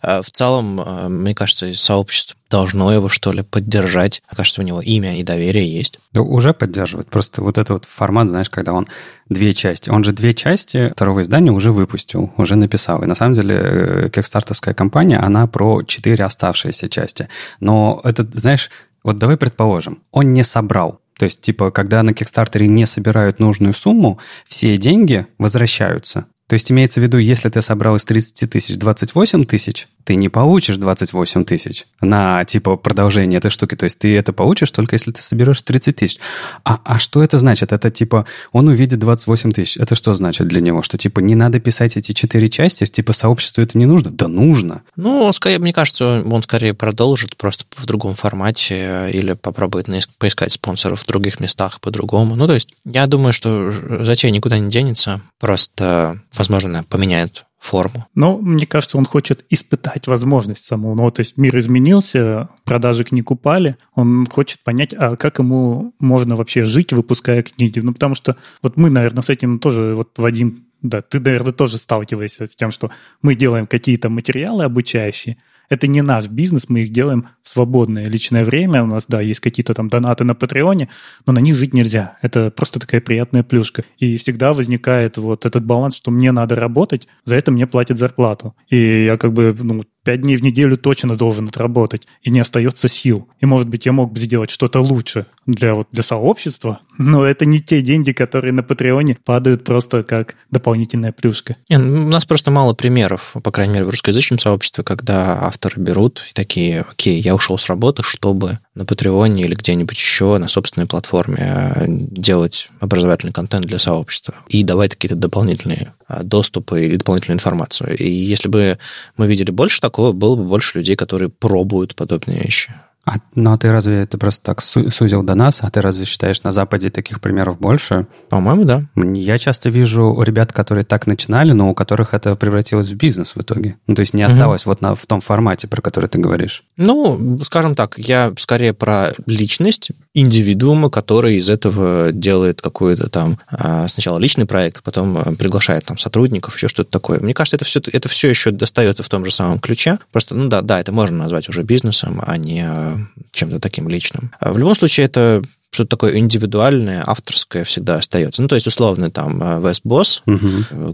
[SPEAKER 2] А, в целом, а, мне кажется, сообщество должно его, что ли, поддержать. Кажется, у него имя и доверие есть.
[SPEAKER 1] Да, уже поддерживает. Просто вот этот вот формат, знаешь, когда он две части. Он же две части второго издания уже выпустил, уже написал. И на самом деле э, кикстартовская компания, она про четыре оставшиеся части. Но это, знаешь, вот давай предположим, он не собрал. То есть, типа, когда на Кикстартере не собирают нужную сумму, все деньги возвращаются. То есть имеется в виду, если ты собрал из 30 тысяч 28 тысяч, ты не получишь 28 тысяч на, типа, продолжение этой штуки. То есть ты это получишь только если ты соберешь 30 тысяч. А, а что это значит? Это, типа, он увидит 28 тысяч. Это что значит для него? Что, типа, не надо писать эти четыре части? Типа, сообществу это не нужно? Да нужно.
[SPEAKER 2] Ну, скорее, мне кажется, он скорее продолжит просто в другом формате э, или попробует поискать спонсоров в других местах по-другому. Ну, то есть я думаю, что затея никуда не денется. Просто возможно, поменяет форму.
[SPEAKER 3] Ну, мне кажется, он хочет испытать возможность саму. Ну, то есть мир изменился, продажи книг упали, он хочет понять, а как ему можно вообще жить, выпуская книги. Ну, потому что вот мы, наверное, с этим тоже, вот Вадим, да, ты, наверное, тоже сталкиваешься с тем, что мы делаем какие-то материалы обучающие, это не наш бизнес, мы их делаем в свободное личное время. У нас, да, есть какие-то там донаты на Патреоне, но на них жить нельзя. Это просто такая приятная плюшка. И всегда возникает вот этот баланс, что мне надо работать, за это мне платят зарплату. И я как бы, ну, пять дней в неделю точно должен отработать, и не остается сил. И, может быть, я мог бы сделать что-то лучше для, вот, для сообщества, но это не те деньги, которые на Патреоне падают просто как дополнительная плюшка.
[SPEAKER 2] Не, ну, у нас просто мало примеров, по крайней мере, в русскоязычном сообществе, когда авторы берут и такие, окей, я ушел с работы, чтобы на Патреоне или где-нибудь еще на собственной платформе э, делать образовательный контент для сообщества и давать какие-то дополнительные э, доступы или дополнительную информацию. И если бы мы видели больше такого, было бы больше людей, которые пробуют подобные вещи.
[SPEAKER 1] А, ну, а ты разве это просто так сузил до нас? А ты разве считаешь, на Западе таких примеров больше?
[SPEAKER 2] По-моему, да.
[SPEAKER 1] Я часто вижу ребят, которые так начинали, но у которых это превратилось в бизнес в итоге. Ну, то есть не осталось угу. вот на, в том формате, про который ты говоришь.
[SPEAKER 2] Ну, скажем так, я скорее про личность индивидуума, который из этого делает какой-то там а, сначала личный проект, а потом а, приглашает там сотрудников, еще что-то такое. Мне кажется, это все, это все еще достается в том же самом ключе. Просто, ну да, да, это можно назвать уже бизнесом, а не чем-то таким личным. А в любом случае, это что-то такое индивидуальное, авторское всегда остается. Ну, то есть, условно, там, Вест Босс,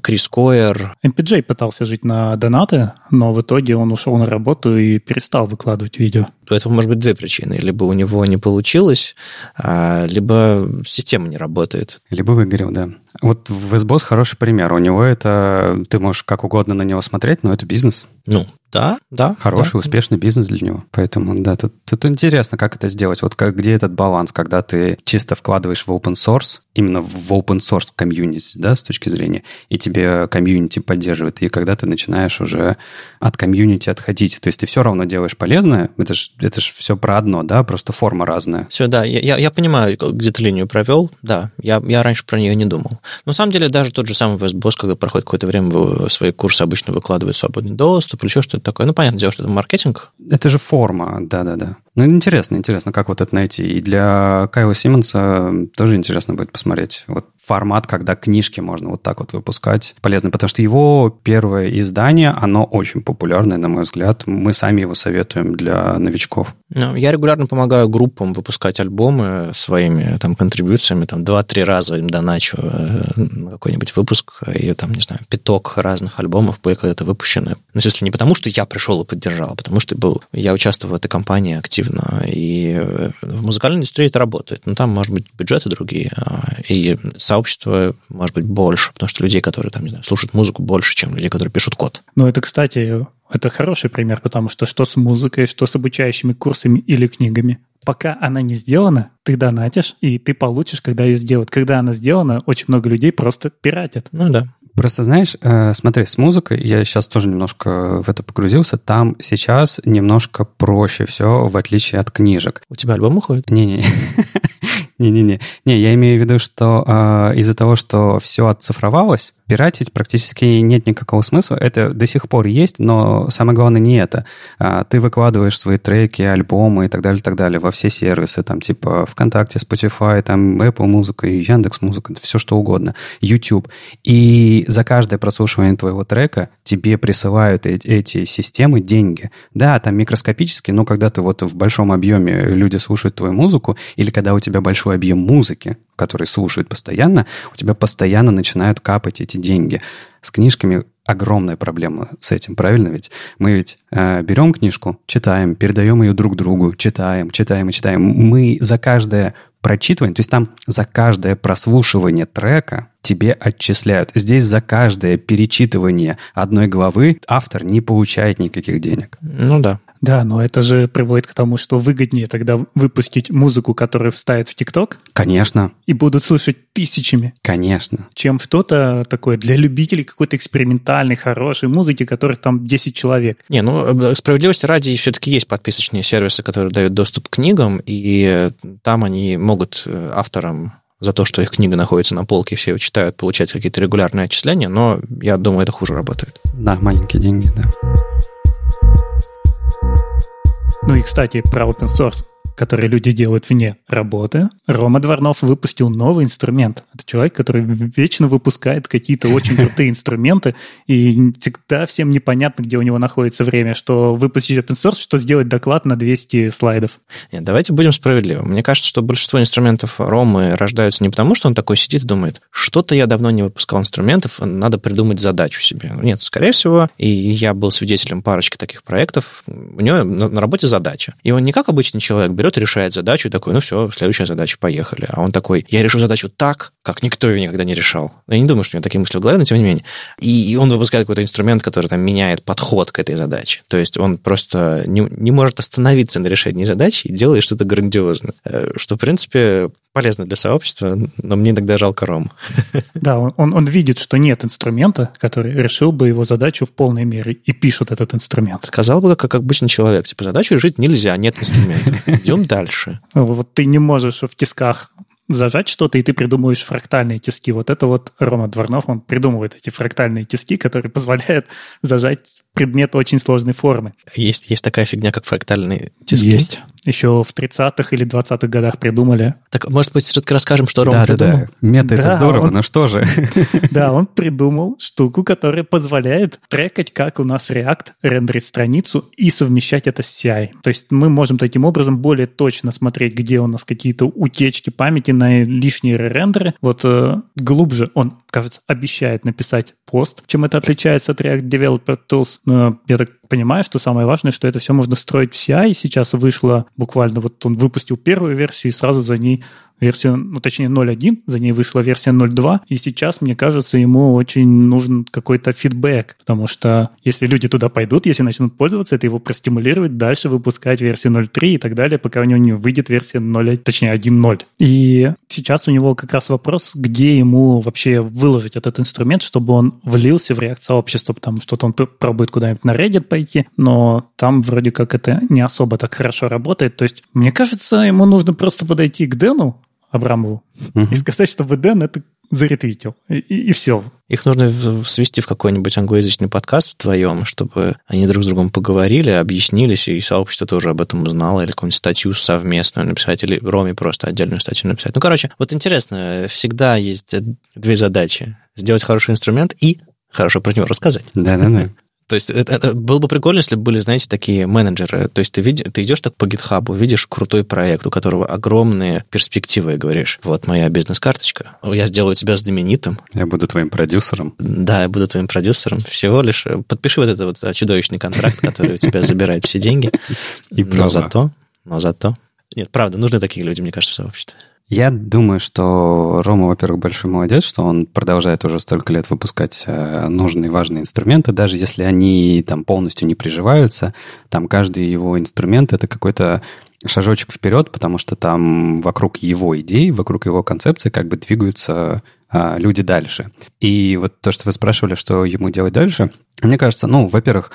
[SPEAKER 2] Крис Койер.
[SPEAKER 3] MPJ пытался жить на донаты, но в итоге он ушел на работу и перестал выкладывать видео.
[SPEAKER 2] Этого может быть две причины. Либо у него не получилось, а, либо система не работает.
[SPEAKER 1] Либо выгорел, да. Вот VSBoss хороший пример. У него это... Ты можешь как угодно на него смотреть, но это бизнес.
[SPEAKER 2] Ну, да, да.
[SPEAKER 1] Хороший,
[SPEAKER 2] да.
[SPEAKER 1] успешный бизнес для него. Поэтому, да, тут, тут интересно, как это сделать. Вот как, где этот баланс, когда ты чисто вкладываешь в open source, именно в open source комьюнити, да, с точки зрения, и тебе комьюнити поддерживает, и когда ты начинаешь уже от комьюнити отходить. То есть ты все равно делаешь полезное, это же это ж все про одно, да, просто форма разная.
[SPEAKER 2] Все, да, я, я понимаю, где ты линию провел, да, я, я раньше про нее не думал. Но на самом деле даже тот же самый VSBoss, когда проходит какое-то время, свои курсы обычно выкладывает свободный доступ или еще что-то такое. Ну, понятное дело, что это маркетинг.
[SPEAKER 1] Это же форма, да-да-да. Ну, интересно, интересно, как вот это найти. И для Кайла Симмонса тоже интересно будет посмотреть. Вот формат, когда книжки можно вот так вот выпускать, полезно, потому что его первое издание, оно очень популярное, на мой взгляд. Мы сами его советуем для новичков.
[SPEAKER 2] Ну, я регулярно помогаю группам выпускать альбомы своими там контрибьюциями, там два-три раза им доначу э, какой-нибудь выпуск, и там, не знаю, пяток разных альбомов были когда-то выпущены. Ну, если не потому, что я пришел и поддержал, а потому что был, я участвовал в этой компании активно, и э, в музыкальной индустрии это работает. Ну, там, может быть, бюджеты другие, а, и сообщество может быть больше, потому что людей, которые там, не знаю, слушают музыку больше, чем людей, которые пишут код.
[SPEAKER 3] Ну, это, кстати, это хороший пример, потому что что с музыкой, что с обучающими курсами или книгами. Пока она не сделана, ты донатишь, и ты получишь, когда ее сделают. Когда она сделана, очень много людей просто пиратят.
[SPEAKER 2] Ну да.
[SPEAKER 1] Просто знаешь, э, смотри, с музыкой, я сейчас тоже немножко в это погрузился, там сейчас немножко проще все, в отличие от книжек.
[SPEAKER 2] У тебя альбом уходит?
[SPEAKER 1] Не-не. Не-не-не. Не, я имею в виду, что э, из-за того, что все отцифровалось, пиратить практически нет никакого смысла. Это до сих пор есть, но самое главное не это. А, ты выкладываешь свои треки, альбомы и так далее, и так далее во все сервисы, там типа ВКонтакте, Spotify, там Apple Музыка, Яндекс Музыка, все что угодно, YouTube. И за каждое прослушивание твоего трека тебе присылают эти системы деньги. Да, там микроскопически, но когда ты вот в большом объеме люди слушают твою музыку, или когда у тебя большой объем музыки, который слушают постоянно, у тебя постоянно начинают капать эти деньги. С книжками огромная проблема с этим, правильно ведь? Мы ведь э, берем книжку, читаем, передаем ее друг другу, читаем, читаем и читаем. Мы за каждое прочитывание, то есть там за каждое прослушивание трека тебе отчисляют. Здесь за каждое перечитывание одной главы автор не получает никаких денег.
[SPEAKER 2] Ну да.
[SPEAKER 3] Да, но это же приводит к тому, что выгоднее тогда выпустить музыку, которую вставят в ТикТок.
[SPEAKER 1] Конечно.
[SPEAKER 3] И будут слышать тысячами.
[SPEAKER 1] Конечно.
[SPEAKER 3] Чем что-то такое для любителей какой-то экспериментальной, хорошей музыки, которых там 10 человек.
[SPEAKER 2] Не, ну, э, справедливости ради все-таки есть подписочные сервисы, которые дают доступ к книгам, и там они могут э, авторам за то, что их книга находится на полке, все ее читают, получать какие-то регулярные отчисления, но я думаю, это хуже работает.
[SPEAKER 1] Да, маленькие деньги, да.
[SPEAKER 3] Ну и, кстати, про open source которые люди делают вне работы, Рома Дворнов выпустил новый инструмент. Это человек, который вечно выпускает какие-то очень крутые инструменты, и всегда всем непонятно, где у него находится время, что выпустить open source, что сделать доклад на 200 слайдов.
[SPEAKER 2] Нет, давайте будем справедливы. Мне кажется, что большинство инструментов Ромы рождаются не потому, что он такой сидит и думает, что-то я давно не выпускал инструментов, надо придумать задачу себе. Нет, скорее всего, и я был свидетелем парочки таких проектов, у него на работе задача. И он не как обычный человек берет, решает задачу и такой, ну все, следующая задача, поехали. А он такой, я решу задачу так, как никто ее никогда не решал. Я не думаю, что у него такие мысли в голове, но тем не менее. И, и он выпускает какой-то инструмент, который там меняет подход к этой задаче. То есть он просто не, не может остановиться на решении задачи и делает что-то грандиозное. Э, что, в принципе, полезно для сообщества, но мне иногда жалко Ром.
[SPEAKER 3] Да, он, он, он видит, что нет инструмента, который решил бы его задачу в полной мере, и пишет этот инструмент.
[SPEAKER 2] Сказал бы, как обычный человек, типа, задачу решить нельзя, нет инструмента. Идем дальше.
[SPEAKER 3] Вот ты не можешь в тисках зажать что-то, и ты придумываешь фрактальные тиски. Вот это вот Рома Дворнов, он придумывает эти фрактальные тиски, которые позволяют зажать предмет очень сложной формы.
[SPEAKER 2] Есть, есть такая фигня, как фрактальные тиски?
[SPEAKER 3] Есть еще в 30-х или 20-х годах придумали.
[SPEAKER 2] Так, может быть, все-таки расскажем, что Рома да, придумал? Да, да.
[SPEAKER 1] Мета да, это здорово, он, но что же?
[SPEAKER 3] Да, он придумал штуку, которая позволяет трекать, как у нас React рендерит страницу и совмещать это с CI. То есть мы можем таким образом более точно смотреть, где у нас какие-то утечки памяти на лишние рендеры. Вот э, глубже он кажется, обещает написать пост, чем это отличается от React Developer Tools. Но я так понимаю, что самое важное, что это все можно строить в CI. Сейчас вышло буквально, вот он выпустил первую версию, и сразу за ней версию, ну, точнее, 0.1, за ней вышла версия 0.2, и сейчас, мне кажется, ему очень нужен какой-то фидбэк, потому что если люди туда пойдут, если начнут пользоваться, это его простимулирует дальше выпускать версию 0.3 и так далее, пока у него не выйдет версия 0, точнее, 1.0. И сейчас у него как раз вопрос, где ему вообще выложить этот инструмент, чтобы он влился в React-сообщество, потому что он пробует куда-нибудь на Reddit пойти, но там вроде как это не особо так хорошо работает. То есть, мне кажется, ему нужно просто подойти к Дэну, Абрамову угу. и сказать, что VDN — это заретвитил. И, и все.
[SPEAKER 2] Их нужно свести в какой-нибудь англоязычный подкаст вдвоем, чтобы они друг с другом поговорили, объяснились, и сообщество тоже об этом узнало, или какую-нибудь статью совместную написать, или Роме просто отдельную статью написать. Ну, короче, вот интересно, всегда есть две задачи. Сделать хороший инструмент и хорошо про него рассказать.
[SPEAKER 1] Да-да-да.
[SPEAKER 2] То есть это, это было бы прикольно, если бы были, знаете, такие менеджеры. То есть ты, види, ты идешь так по GitHub, видишь крутой проект, у которого огромные перспективы, и говоришь, вот моя бизнес-карточка, я сделаю тебя знаменитым.
[SPEAKER 1] Я буду твоим продюсером.
[SPEAKER 2] Да, я буду твоим продюсером. Всего лишь э, подпиши вот этот вот чудовищный контракт, который у тебя забирает все деньги. И но зато, но зато... Нет, правда, нужны такие люди, мне кажется, в сообществе.
[SPEAKER 1] Я думаю, что Рома, во-первых, большой молодец, что он продолжает уже столько лет выпускать э, нужные важные инструменты, даже если они там полностью не приживаются, там каждый его инструмент — это какой-то шажочек вперед, потому что там вокруг его идей, вокруг его концепции как бы двигаются а, люди дальше. И вот то, что вы спрашивали, что ему делать дальше, мне кажется, ну, во-первых,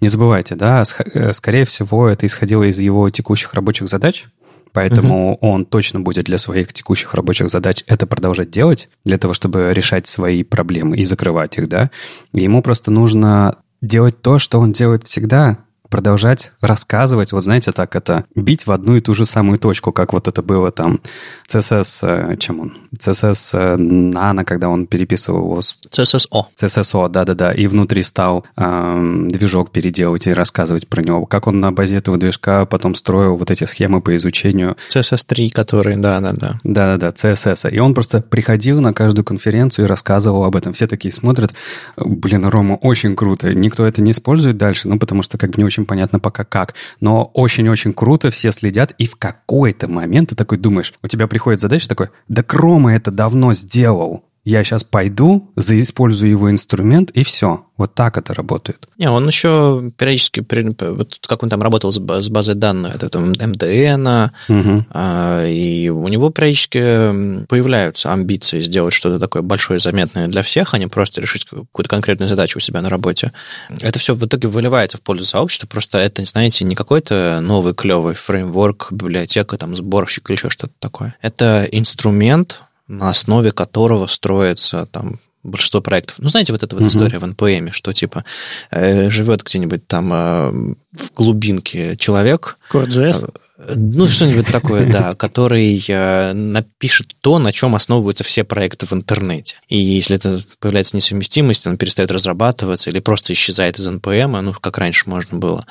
[SPEAKER 1] не забывайте, да, э, скорее всего, это исходило из его текущих рабочих задач, Поэтому угу. он точно будет для своих текущих рабочих задач это продолжать делать, для того, чтобы решать свои проблемы и закрывать их, да. И ему просто нужно делать то, что он делает всегда, продолжать рассказывать, вот знаете, так это, бить в одну и ту же самую точку, как вот это было там CSS, э, чем он? CSS Nano, когда он переписывал его...
[SPEAKER 2] CSSO.
[SPEAKER 1] CSSO, да-да-да, и внутри стал эм, движок переделывать и рассказывать про него. Как он на базе этого движка потом строил вот эти схемы по изучению.
[SPEAKER 2] CSS3, которые, да-да-да.
[SPEAKER 1] Да-да-да, CSS. И он просто приходил на каждую конференцию и рассказывал об этом. Все такие смотрят, блин, Рома, очень круто. Никто это не использует дальше, ну, потому что как бы не очень очень понятно пока как. Но очень-очень круто, все следят, и в какой-то момент ты такой думаешь, у тебя приходит задача такой, да Крома это давно сделал. Я сейчас пойду, заиспользую его инструмент, и все. Вот так это работает.
[SPEAKER 2] Не, он еще периодически, вот как он там работал с базой данных, это там МДН, угу. а, и у него периодически появляются амбиции сделать что-то такое большое, заметное для всех, а не просто решить какую-то конкретную задачу у себя на работе. Это все в итоге выливается в пользу сообщества, просто это, знаете, не какой-то новый клевый фреймворк, библиотека, там, сборщик или еще что-то такое. Это инструмент, на основе которого строится там большинство проектов. Ну, знаете, вот эта вот uh-huh. история в NPM, что типа э, живет где-нибудь там э, в глубинке человек.
[SPEAKER 3] Core.js?
[SPEAKER 2] Ну, что-нибудь такое, да, который э, напишет то, на чем основываются все проекты в интернете. И если это появляется несовместимость, он перестает разрабатываться или просто исчезает из NPM, ну, как раньше можно было,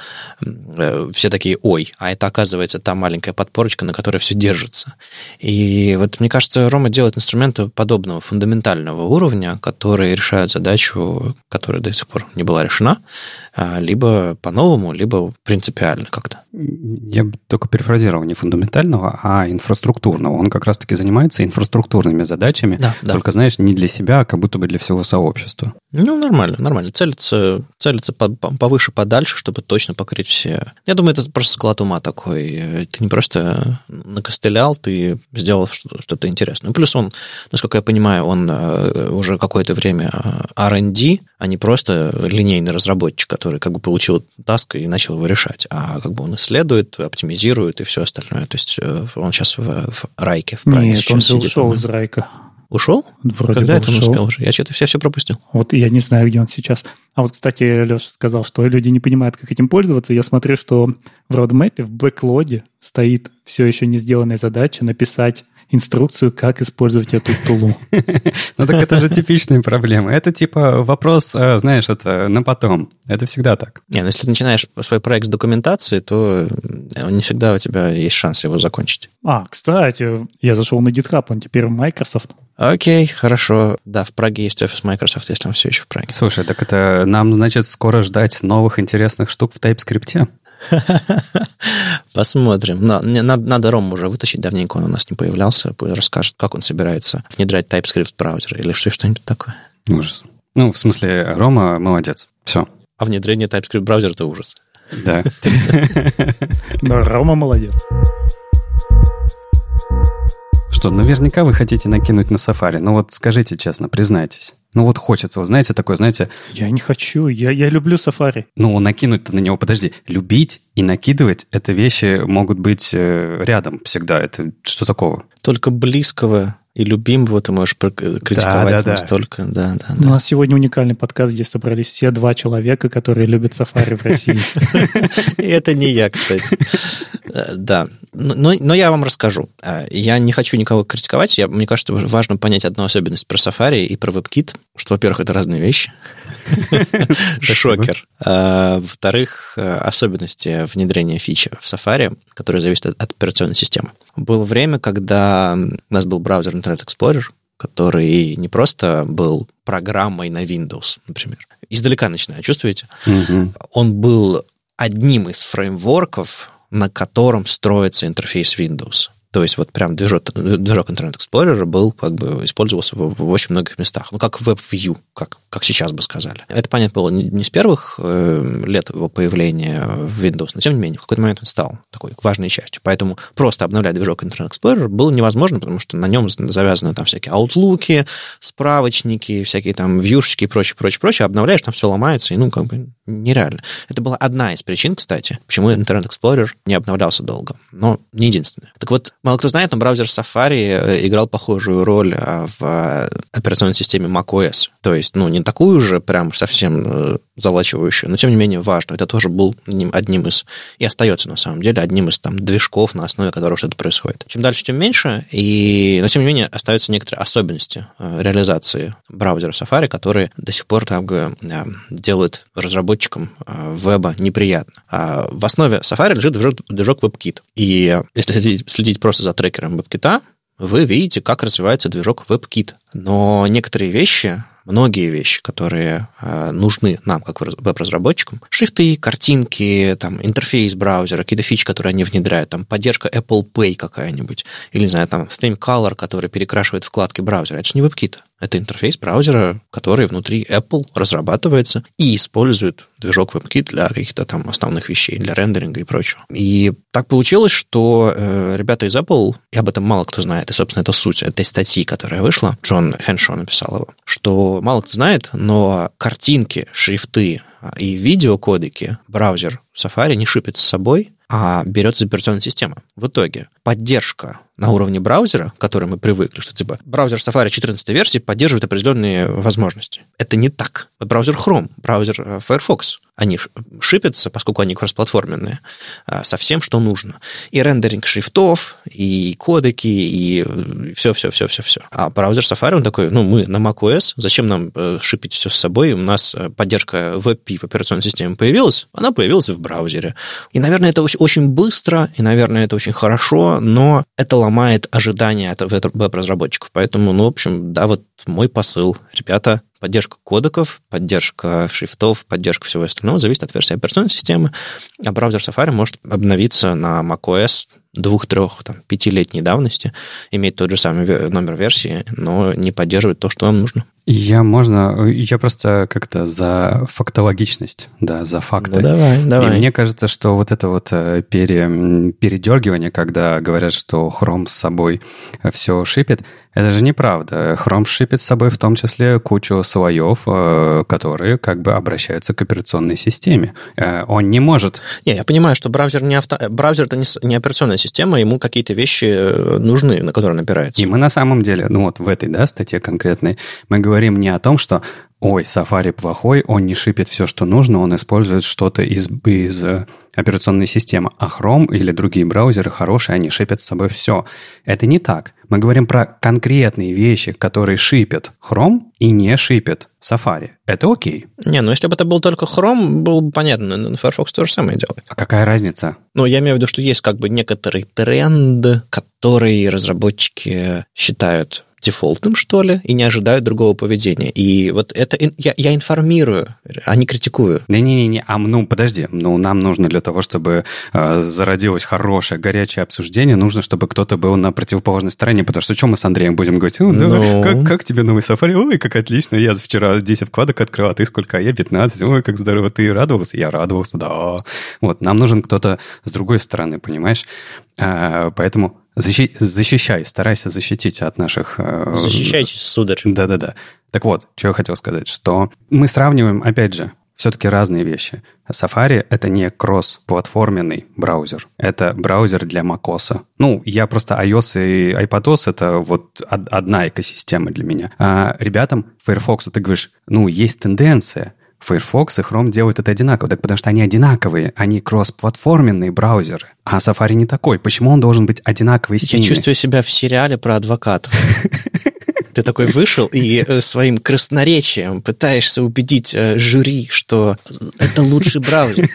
[SPEAKER 2] э, все такие, ой, а это, оказывается, та маленькая подпорочка, на которой все держится. И вот, мне кажется, Рома делает инструменты подобного фундаментального уровня, которые решают задачу, которая до сих пор не была решена, а, либо по-новому, либо принципиально как-то.
[SPEAKER 1] Я бы только перефразировал не фундаментального, а инфраструктурного. Он как раз-таки занимается инфраструктурными задачами,
[SPEAKER 2] да, да.
[SPEAKER 1] только, знаешь, не для себя, а как будто бы для всего сообщества.
[SPEAKER 2] Ну, нормально, нормально. Целится, целится повыше, подальше, чтобы точно покрыть все. Я думаю, это просто склад ума такой. Ты не просто накостылял, ты сделал что-то интересное. Плюс он, насколько я понимаю, он э, уже какое-то время э, R&D, а не просто линейный разработчик, который как бы получил таск и начал его решать, а как бы он исследует, оптимизирует и все остальное. То есть э, он сейчас в, в Райке, в
[SPEAKER 3] Праге Нет, он сидит, ушел из Райка.
[SPEAKER 2] Ушел?
[SPEAKER 3] Вроде
[SPEAKER 2] Когда это
[SPEAKER 3] он
[SPEAKER 2] успел уже? Я что-то все все пропустил.
[SPEAKER 3] Вот я не знаю, где он сейчас. А вот, кстати, Леша сказал, что люди не понимают, как этим пользоваться. Я смотрю, что в родмэпе, в бэклоде стоит все еще не сделанная задача написать инструкцию, как использовать эту тулу.
[SPEAKER 1] Ну так это же типичная проблема. Это типа вопрос, э, знаешь, это на потом. Это всегда так.
[SPEAKER 2] Не, ну если ты начинаешь свой проект с документации, то э, не всегда у тебя есть шанс его закончить.
[SPEAKER 3] А, кстати, я зашел на GitHub, он теперь Microsoft.
[SPEAKER 2] Окей, хорошо. Да, в Праге есть офис Microsoft, если он все еще в Праге.
[SPEAKER 1] Слушай, так это нам, значит, скоро ждать новых интересных штук в TypeScript?
[SPEAKER 2] Посмотрим. Надо, надо Рому уже вытащить, давненько он у нас не появлялся, пусть расскажет, как он собирается внедрять TypeScript в браузер или что-нибудь такое.
[SPEAKER 1] Ужас. Ну, в смысле, Рома молодец. Все.
[SPEAKER 2] А внедрение TypeScript в браузер – это ужас.
[SPEAKER 1] Да.
[SPEAKER 3] Но Рома молодец.
[SPEAKER 1] Что, наверняка вы хотите накинуть на Safari. Ну вот скажите честно, признайтесь. Ну вот хочется, вы знаете, такое, знаете...
[SPEAKER 3] Я не хочу, я, я люблю Safari.
[SPEAKER 1] Ну, накинуть-то на него, подожди. Любить и накидывать — это вещи могут быть э, рядом всегда. Это что такого?
[SPEAKER 2] Только близкого и любимого ты можешь критиковать да, да, настолько. Да. Да, да,
[SPEAKER 3] У нас сегодня уникальный подкаст, где собрались все два человека, которые любят сафари в России.
[SPEAKER 2] И это не я, кстати. Э, да. Но, но я вам расскажу. Э, я не хочу никого критиковать. Я, мне кажется, важно понять одну особенность про Safari и про WebKit, что, во-первых, это разные вещи. Шокер. Во-вторых, особенности внедрения фичи в Safari, которые зависят от, от операционной системы. Было время, когда у нас был браузер Internet Explorer, который не просто был программой на Windows, например. Издалека начинаю, чувствуете? Угу. Он был одним из фреймворков, на котором строится интерфейс Windows. То есть вот прям движок, движок Internet Explorer был, как бы использовался в, в очень многих местах. Ну, как WebView, как, как сейчас бы сказали. Это, понятно, было не, с первых э, лет его появления в Windows, но тем не менее, в какой-то момент он стал такой важной частью. Поэтому просто обновлять движок Internet Explorer было невозможно, потому что на нем завязаны там всякие аутлуки, справочники, всякие там вьюшечки и прочее, прочее, прочее. Обновляешь, там все ломается, и ну, как бы нереально. Это была одна из причин, кстати, почему Internet Explorer не обновлялся долго, но не единственная. Так вот, Мало кто знает, но браузер Safari э, играл похожую роль а, в э, операционной системе macOS. То есть, ну, не такую же прям совсем э, залачивающую, но тем не менее важную. Это тоже был одним из, и остается на самом деле, одним из там движков, на основе которого что-то происходит. Чем дальше, тем меньше, и, но тем не менее остаются некоторые особенности реализации браузера Safari, которые до сих пор как бы делают разработчикам веба неприятно. А в основе Safari лежит движок, движок WebKit. И если следить, следить просто за трекером WebKit, вы видите, как развивается движок WebKit. Но некоторые вещи, многие вещи, которые э, нужны нам, как веб-разработчикам, шрифты, картинки, там, интерфейс браузера, какие-то фичи, которые они внедряют, там, поддержка Apple Pay какая-нибудь, или, не знаю, там, theme color, который перекрашивает вкладки браузера, это же не WebKit. Это интерфейс браузера, который внутри Apple разрабатывается и использует движок WebKit для каких-то там основных вещей, для рендеринга и прочего. И так получилось, что э, ребята из Apple, и об этом мало кто знает, и, собственно, это суть этой статьи, которая вышла, Джон Хеншоу написал его, что мало кто знает, но картинки, шрифты и видеокодеки браузер Safari не шипит с собой, а берется из операционной системы. В итоге поддержка на уровне браузера, к которой мы привыкли, что типа браузер Safari 14 версии поддерживает определенные возможности. Это не так. Браузер Chrome, браузер э, Firefox, они шипятся, поскольку они кроссплатформенные, а, со всем, что нужно. И рендеринг шрифтов, и кодеки, и все-все-все-все-все. А браузер Safari, он такой, ну, мы на macOS, зачем нам э, шипить все с собой? У нас э, поддержка WebP в операционной системе появилась, она появилась в браузере. И, наверное, это очень быстро, и, наверное, это очень хорошо, но это ломает ожидания от веб-разработчиков. Поэтому, ну, в общем, да, вот мой посыл. Ребята, Поддержка кодеков, поддержка шрифтов, поддержка всего остального зависит от версии операционной системы. А браузер Safari может обновиться на macOS двух, трех, там, пятилетней давности, иметь тот же самый номер версии, но не поддерживать то, что вам нужно.
[SPEAKER 1] Я можно, я просто как-то за фактологичность, да, за факты. Ну,
[SPEAKER 2] давай, давай.
[SPEAKER 1] И мне кажется, что вот это вот э, пере, передергивание, когда говорят, что Chrome с собой все шипит, это же неправда. Chrome шипит с собой в том числе кучу слоев, э, которые как бы обращаются к операционной системе. Э, он не может...
[SPEAKER 2] Не, я понимаю, что браузер не, авто... браузер это не, не операционная система, ему какие-то вещи нужны, на которые он опирается.
[SPEAKER 1] И мы на самом деле, ну вот в этой да, статье конкретной, мы говорим не о том, что ой, Safari плохой, он не шипит все, что нужно, он использует что-то из, из э, операционной системы, а Chrome или другие браузеры хорошие, они шипят с собой все. Это не так. Мы говорим про конкретные вещи, которые шипят Chrome и не шипят Safari. Это окей.
[SPEAKER 2] Не, ну если бы это был только Chrome, было бы понятно, но Firefox то же самое делает.
[SPEAKER 1] А какая разница?
[SPEAKER 2] Ну, я имею в виду, что есть как бы некоторый тренд, который разработчики считают дефолтным, что ли, и не ожидают другого поведения. И вот это я, я информирую, а не критикую.
[SPEAKER 1] Не-не-не, а ну подожди, ну нам нужно для того, чтобы э, зародилось хорошее, горячее обсуждение, нужно, чтобы кто-то был на противоположной стороне, потому что что мы с Андреем будем говорить? Ну, ну... как, как тебе новый Safari? Ой, как отлично, я вчера 10 вкладок открыл, а ты сколько? А я 15. Ой, как здорово, ты радовался? Я радовался, да. Вот, нам нужен кто-то с другой стороны, понимаешь? А, поэтому Защи... Защищай, старайся защитить от наших...
[SPEAKER 2] Э, Защищайтесь, сударь.
[SPEAKER 1] Да-да-да. Так вот, что я хотел сказать, что мы сравниваем, опять же, все-таки разные вещи. Safari — это не кросс-платформенный браузер. Это браузер для macOS. Ну, я просто iOS и iPadOS — это вот одна экосистема для меня. А ребятам Firefox, ты говоришь, ну, есть тенденция, Firefox и Chrome делают это одинаково. Так потому что они одинаковые, они кросс-платформенные браузеры. А Safari не такой. Почему он должен быть одинаковый с
[SPEAKER 2] Я чувствую себя в сериале про адвокатов. Ты такой вышел и э, своим красноречием пытаешься убедить э, жюри, что это лучший браузер.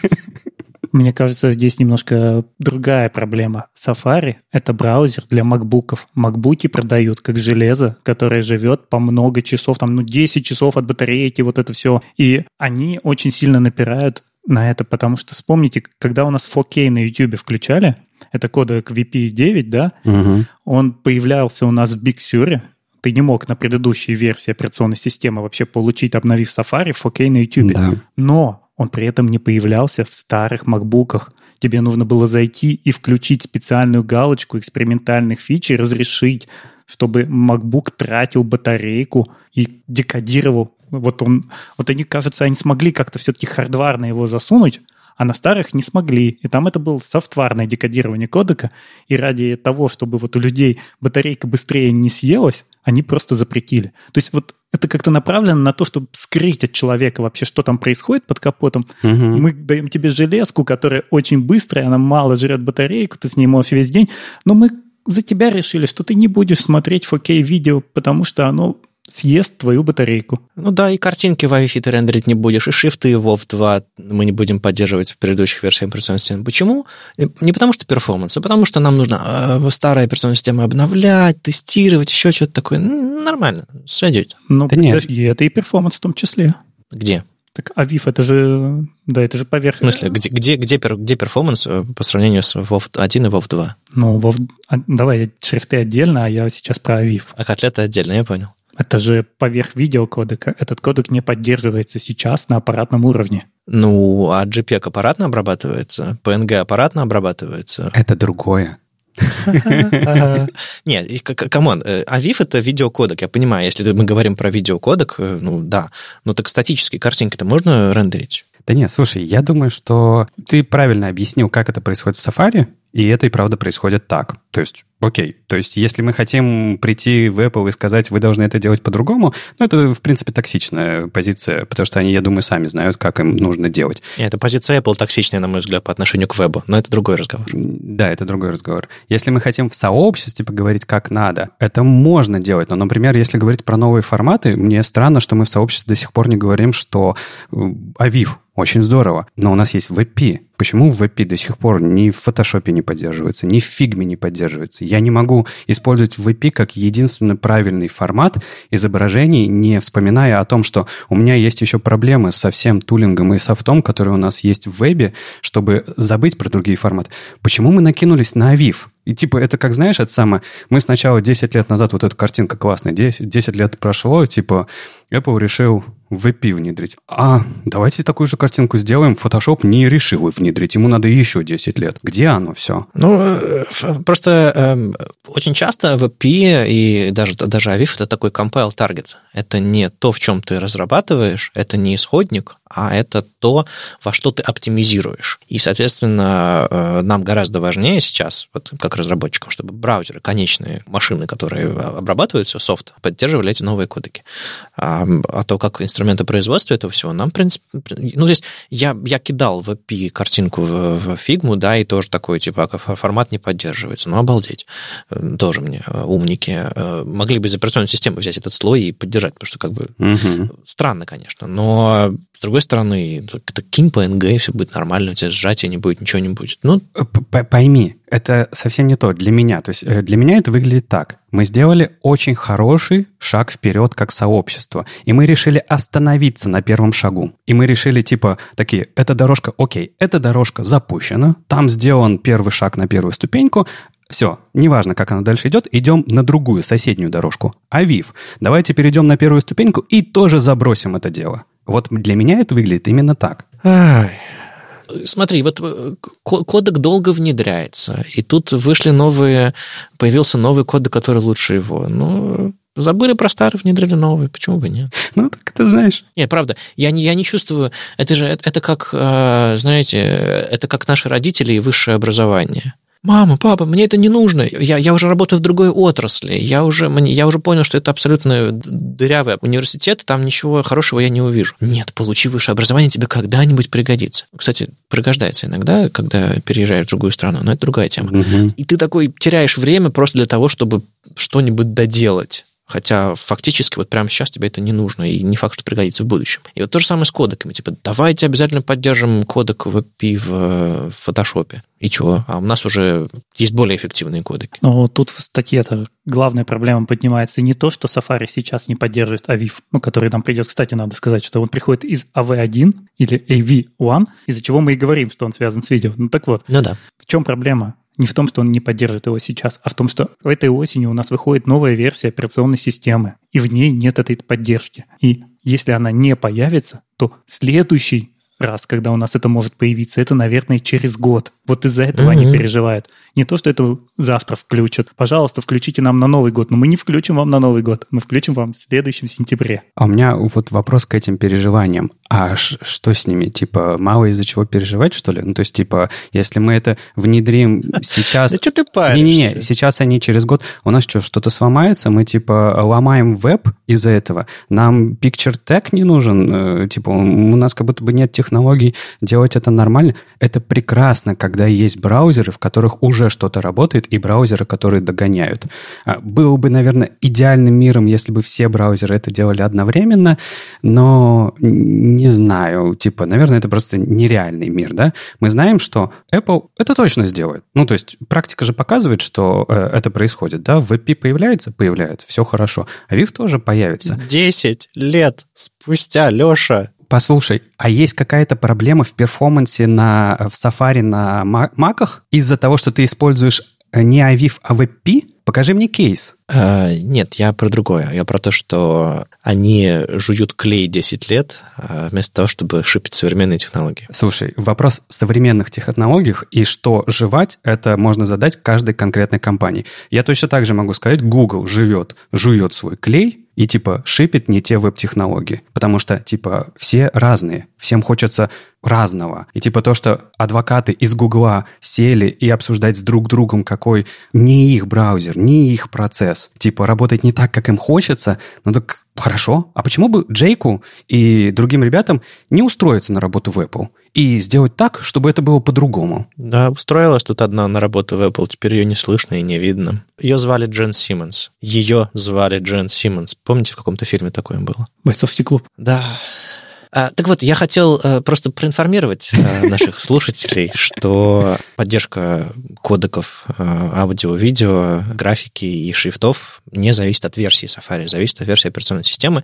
[SPEAKER 3] Мне кажется, здесь немножко другая проблема. Safari — это браузер для макбуков. Макбуки продают как железо, которое живет по много часов, там, ну, 10 часов от батарейки, вот это все. И они очень сильно напирают на это, потому что вспомните, когда у нас 4K на YouTube включали, это кодек VP9, да, угу. он появлялся у нас в Big Sur, ты не мог на предыдущей версии операционной системы вообще получить, обновив Safari в 4K на YouTube. Да. Но он при этом не появлялся в старых макбуках. Тебе нужно было зайти и включить специальную галочку экспериментальных фич и разрешить, чтобы MacBook тратил батарейку и декодировал. Вот он, вот они, кажется, они смогли как-то все-таки хардварно его засунуть, а на старых не смогли. И там это было софтварное декодирование кодека, и ради того, чтобы вот у людей батарейка быстрее не съелась, они просто запретили. То есть вот это как-то направлено на то, чтобы скрыть от человека вообще, что там происходит под капотом. Угу. Мы даем тебе железку, которая очень быстрая, она мало жрет батарейку, ты с ней можешь весь день, но мы за тебя решили, что ты не будешь смотреть 4K видео, потому что оно съест твою батарейку.
[SPEAKER 2] Ну да, и картинки в Wi-Fi ты рендерить не будешь, и шрифты WOFF 2 мы не будем поддерживать в предыдущих версиях операционной системы. Почему? Не потому что performance, а потому что нам нужно э, старые операционные системы обновлять, тестировать, еще что-то такое. Нормально, сойдет.
[SPEAKER 3] Ну, да нет. И это и performance в том числе.
[SPEAKER 2] Где?
[SPEAKER 3] Так AVIF это же, да, это же поверх. В
[SPEAKER 2] смысле, где, где, где, где performance э, по сравнению с WOFF 1 и WOFF 2?
[SPEAKER 3] Ну, WOFF, а, давай, шрифты отдельно, а я сейчас про AVIF.
[SPEAKER 2] А котлеты отдельно, я понял.
[SPEAKER 3] Это же поверх видеокодека. Этот кодек не поддерживается сейчас на аппаратном уровне.
[SPEAKER 2] Ну, а JPEG аппаратно обрабатывается, PNG аппаратно обрабатывается.
[SPEAKER 1] Это другое.
[SPEAKER 2] Нет, come on, AVIF э, это видеокодек, я понимаю, если мы говорим про видеокодек, э, ну да, но так статические картинки-то можно рендерить?
[SPEAKER 1] Да нет, слушай, я думаю, что ты правильно объяснил, как это происходит в Safari, и это и правда происходит так. То есть, окей, то есть если мы хотим прийти в Apple и сказать, вы должны это делать по-другому, ну, это, в принципе, токсичная позиция, потому что они, я думаю, сами знают, как им нужно делать.
[SPEAKER 2] Нет, это позиция Apple токсичная, на мой взгляд, по отношению к вебу, но это другой разговор.
[SPEAKER 1] Да, это другой разговор. Если мы хотим в сообществе поговорить, как надо, это можно делать. Но, например, если говорить про новые форматы, мне странно, что мы в сообществе до сих пор не говорим, что э, очень здорово. Но у нас есть WebP. Почему WebP до сих пор ни в Photoshop не поддерживается, ни в Figma не поддерживается? Я не могу использовать WebP как единственный правильный формат изображений, не вспоминая о том, что у меня есть еще проблемы со всем тулингом и софтом, который у нас есть в вебе, чтобы забыть про другие форматы. Почему мы накинулись на Aviv? И типа это как, знаешь, это самое... Мы сначала 10 лет назад, вот эта картинка классная, 10, 10 лет прошло, типа Apple решил VP внедрить. А давайте такую же картинку сделаем. Photoshop не решил внедрить. Ему надо еще 10 лет. Где оно все?
[SPEAKER 2] Ну, э, просто э, очень часто VP и даже, даже AVIF это такой compile target. Это не то, в чем ты разрабатываешь, это не исходник, а это то, во что ты оптимизируешь. И, соответственно, э, нам гораздо важнее сейчас, вот как разработчикам, чтобы браузеры, конечные машины, которые обрабатываются, софт, поддерживали эти новые кодеки. А, а то, как инструменты производства этого всего, нам, в принципе... Ну, то есть я, я кидал в API картинку в, в Figma, да, и тоже такой, типа, а формат не поддерживается. Ну, обалдеть. Э, тоже мне э, умники. Могли бы из операционной системы взять этот слой и поддержать, потому что как бы угу. странно, конечно, но с другой стороны, это кинь PNG, и все будет нормально, у тебя сжатия не будет, ничего не будет. Ну,
[SPEAKER 1] Пойми, это совсем не то для меня. То есть э, для меня это выглядит так. Мы сделали очень хороший шаг вперед как сообщество. И мы решили остановиться на первом шагу. И мы решили, типа, такие, эта дорожка, окей, эта дорожка запущена, там сделан первый шаг на первую ступеньку, все, неважно, как она дальше идет, идем на другую, соседнюю дорожку. Авив, давайте перейдем на первую ступеньку и тоже забросим это дело. Вот для меня это выглядит именно так. Ай.
[SPEAKER 2] Смотри, вот э, кодек долго внедряется, и тут вышли новые, появился новый кодек, который лучше его. Ну, Забыли про старый, внедрили новый. Почему бы нет?
[SPEAKER 1] Ну, так ты знаешь.
[SPEAKER 2] Нет, правда, я не, я не чувствую... Это же, это, это как, э, знаете, это как наши родители и высшее образование. Мама, папа, мне это не нужно. Я, я уже работаю в другой отрасли. Я уже, мне, я уже понял, что это абсолютно дырявый университет, там ничего хорошего я не увижу. Нет, получи высшее образование, тебе когда-нибудь пригодится. Кстати, пригождается иногда, когда переезжаешь в другую страну, но это другая тема.
[SPEAKER 1] Мгм.
[SPEAKER 2] И ты такой теряешь время просто для того, чтобы что-нибудь доделать. Хотя фактически вот прямо сейчас тебе это не нужно, и не факт, что пригодится в будущем. И вот то же самое с кодеками. Типа, давайте обязательно поддержим кодек WebP в, в фотошопе. И чего? А у нас уже есть более эффективные кодеки.
[SPEAKER 3] Но тут в статье-то главная проблема поднимается не то, что Safari сейчас не поддерживает AVIF, ну, который нам придет, кстати, надо сказать, что он приходит из AV1 или AV1, из-за чего мы и говорим, что он связан с видео. Ну так вот,
[SPEAKER 2] Ну да.
[SPEAKER 3] в чем проблема? Не в том, что он не поддерживает его сейчас, а в том, что этой осенью у нас выходит новая версия операционной системы, и в ней нет этой поддержки. И если она не появится, то следующий раз, когда у нас это может появиться, это, наверное, через год. Вот из-за этого они
[SPEAKER 2] Мгм.
[SPEAKER 3] переживают. Не то, что это завтра включат. Пожалуйста, включите нам на Новый год. Но мы не включим вам на Новый год. Мы включим вам в следующем сентябре.
[SPEAKER 1] А у меня вот вопрос к этим переживаниям. А ш- что с ними? Типа, мало из-за чего переживать, что ли? Ну, то есть, типа, если мы это внедрим сейчас...
[SPEAKER 2] что ты
[SPEAKER 1] Не-не-не, сейчас они через год... У нас что, что-то сломается? Мы, типа, ломаем веб из-за этого? Нам picture tag не нужен? Э, Типа, у нас как будто бы нет технологий делать это нормально. Это прекрасно, когда есть браузеры, в которых уже что-то работает, и браузеры, которые догоняют. А, Был бы, наверное, идеальным миром, если бы все браузеры это делали одновременно, но не знаю, типа, наверное, это просто нереальный мир, да? Мы знаем, что Apple это точно сделает. Ну, то есть практика же показывает, что э, это происходит, да? WebP появляется? Появляется, все хорошо. А Viv тоже появится.
[SPEAKER 2] 10 лет спустя, Леша.
[SPEAKER 1] Послушай, а есть какая-то проблема в перформансе на, в Safari на ма- маках из-за того, что ты используешь э, не iViv, а WebP? Покажи мне кейс.
[SPEAKER 2] Э, нет, я про другое. Я про то, что они жуют клей 10 лет, э, вместо того, чтобы шипить современные технологии.
[SPEAKER 1] Слушай, вопрос современных технологиях и что жевать, это можно задать каждой конкретной компании. Я точно так же могу сказать, Google живет, жует свой клей и типа шипит не те веб-технологии. Потому что типа все разные, всем хочется разного. И типа то, что адвокаты из Гугла сели и обсуждать с друг другом, какой не их браузер, не их процесс, типа работать не так, как им хочется, ну так хорошо. А почему бы Джейку и другим ребятам не устроиться на работу в Apple и сделать так, чтобы это было по-другому?
[SPEAKER 2] Да, устроилась тут одна на работу в Apple, теперь ее не слышно и не видно. Ее звали Джен Симмонс. Ее звали Джен Симмонс. Помните, в каком-то фильме такое было?
[SPEAKER 3] Бойцовский клуб.
[SPEAKER 2] Да. А, так вот, я хотел э, просто проинформировать э, наших слушателей, что поддержка кодеков э, аудио, видео, графики и шрифтов не зависит от версии Safari, зависит от версии операционной системы,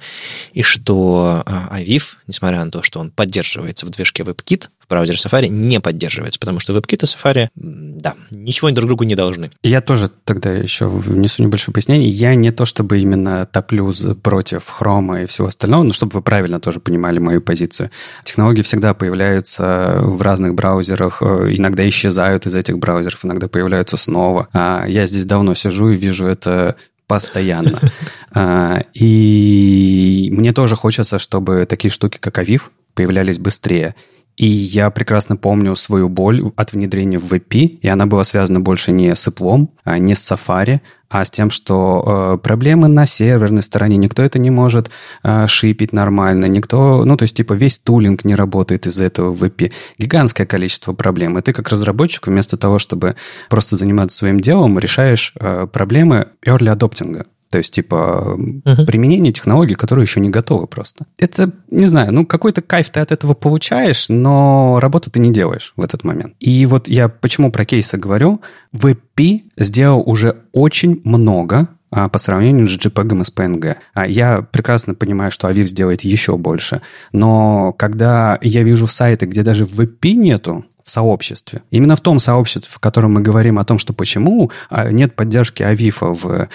[SPEAKER 2] и что iViv, несмотря на то, что он поддерживается в движке WebKit, в браузере Safari не поддерживается, потому что WebKit и Safari, да, ничего друг другу не должны.
[SPEAKER 1] Я тоже тогда еще внесу небольшое пояснение. Я не то чтобы именно топлю против хрома и всего остального, но чтобы вы правильно тоже понимали мою позицию. Технологии всегда появляются в разных браузерах, э, иногда исчезают из этих браузеров, иногда появляются снова. А Я здесь давно сижу и вижу это постоянно. А, И мне тоже хочется, чтобы такие штуки, как Авив, появлялись быстрее. И я прекрасно помню свою боль от внедрения в VP, и она была связана больше не с Apple, а не с Safari, а с тем, что э, проблемы на серверной стороне, никто это не может э, шипить нормально, никто, ну, то есть, типа, весь тулинг не работает из-за этого в VP. Гигантское количество проблем. И ты, как разработчик, вместо того, чтобы просто заниматься своим делом, решаешь э, проблемы early adopting. То есть, типа,
[SPEAKER 2] Мгм.
[SPEAKER 1] применение технологий, которые еще не готовы просто. Это, не знаю, ну, какой-то кайф ты от этого получаешь, но работу ты не делаешь в этот момент. И вот я почему про кейсы говорю. VP сделал уже очень много а, по сравнению с JPEG с PNG. А, Я прекрасно понимаю, что Aviv сделает еще больше, но когда я вижу сайты, где даже VP нету, в сообществе. Именно в том сообществе, в котором мы говорим о том, что почему а, нет поддержки Авифа в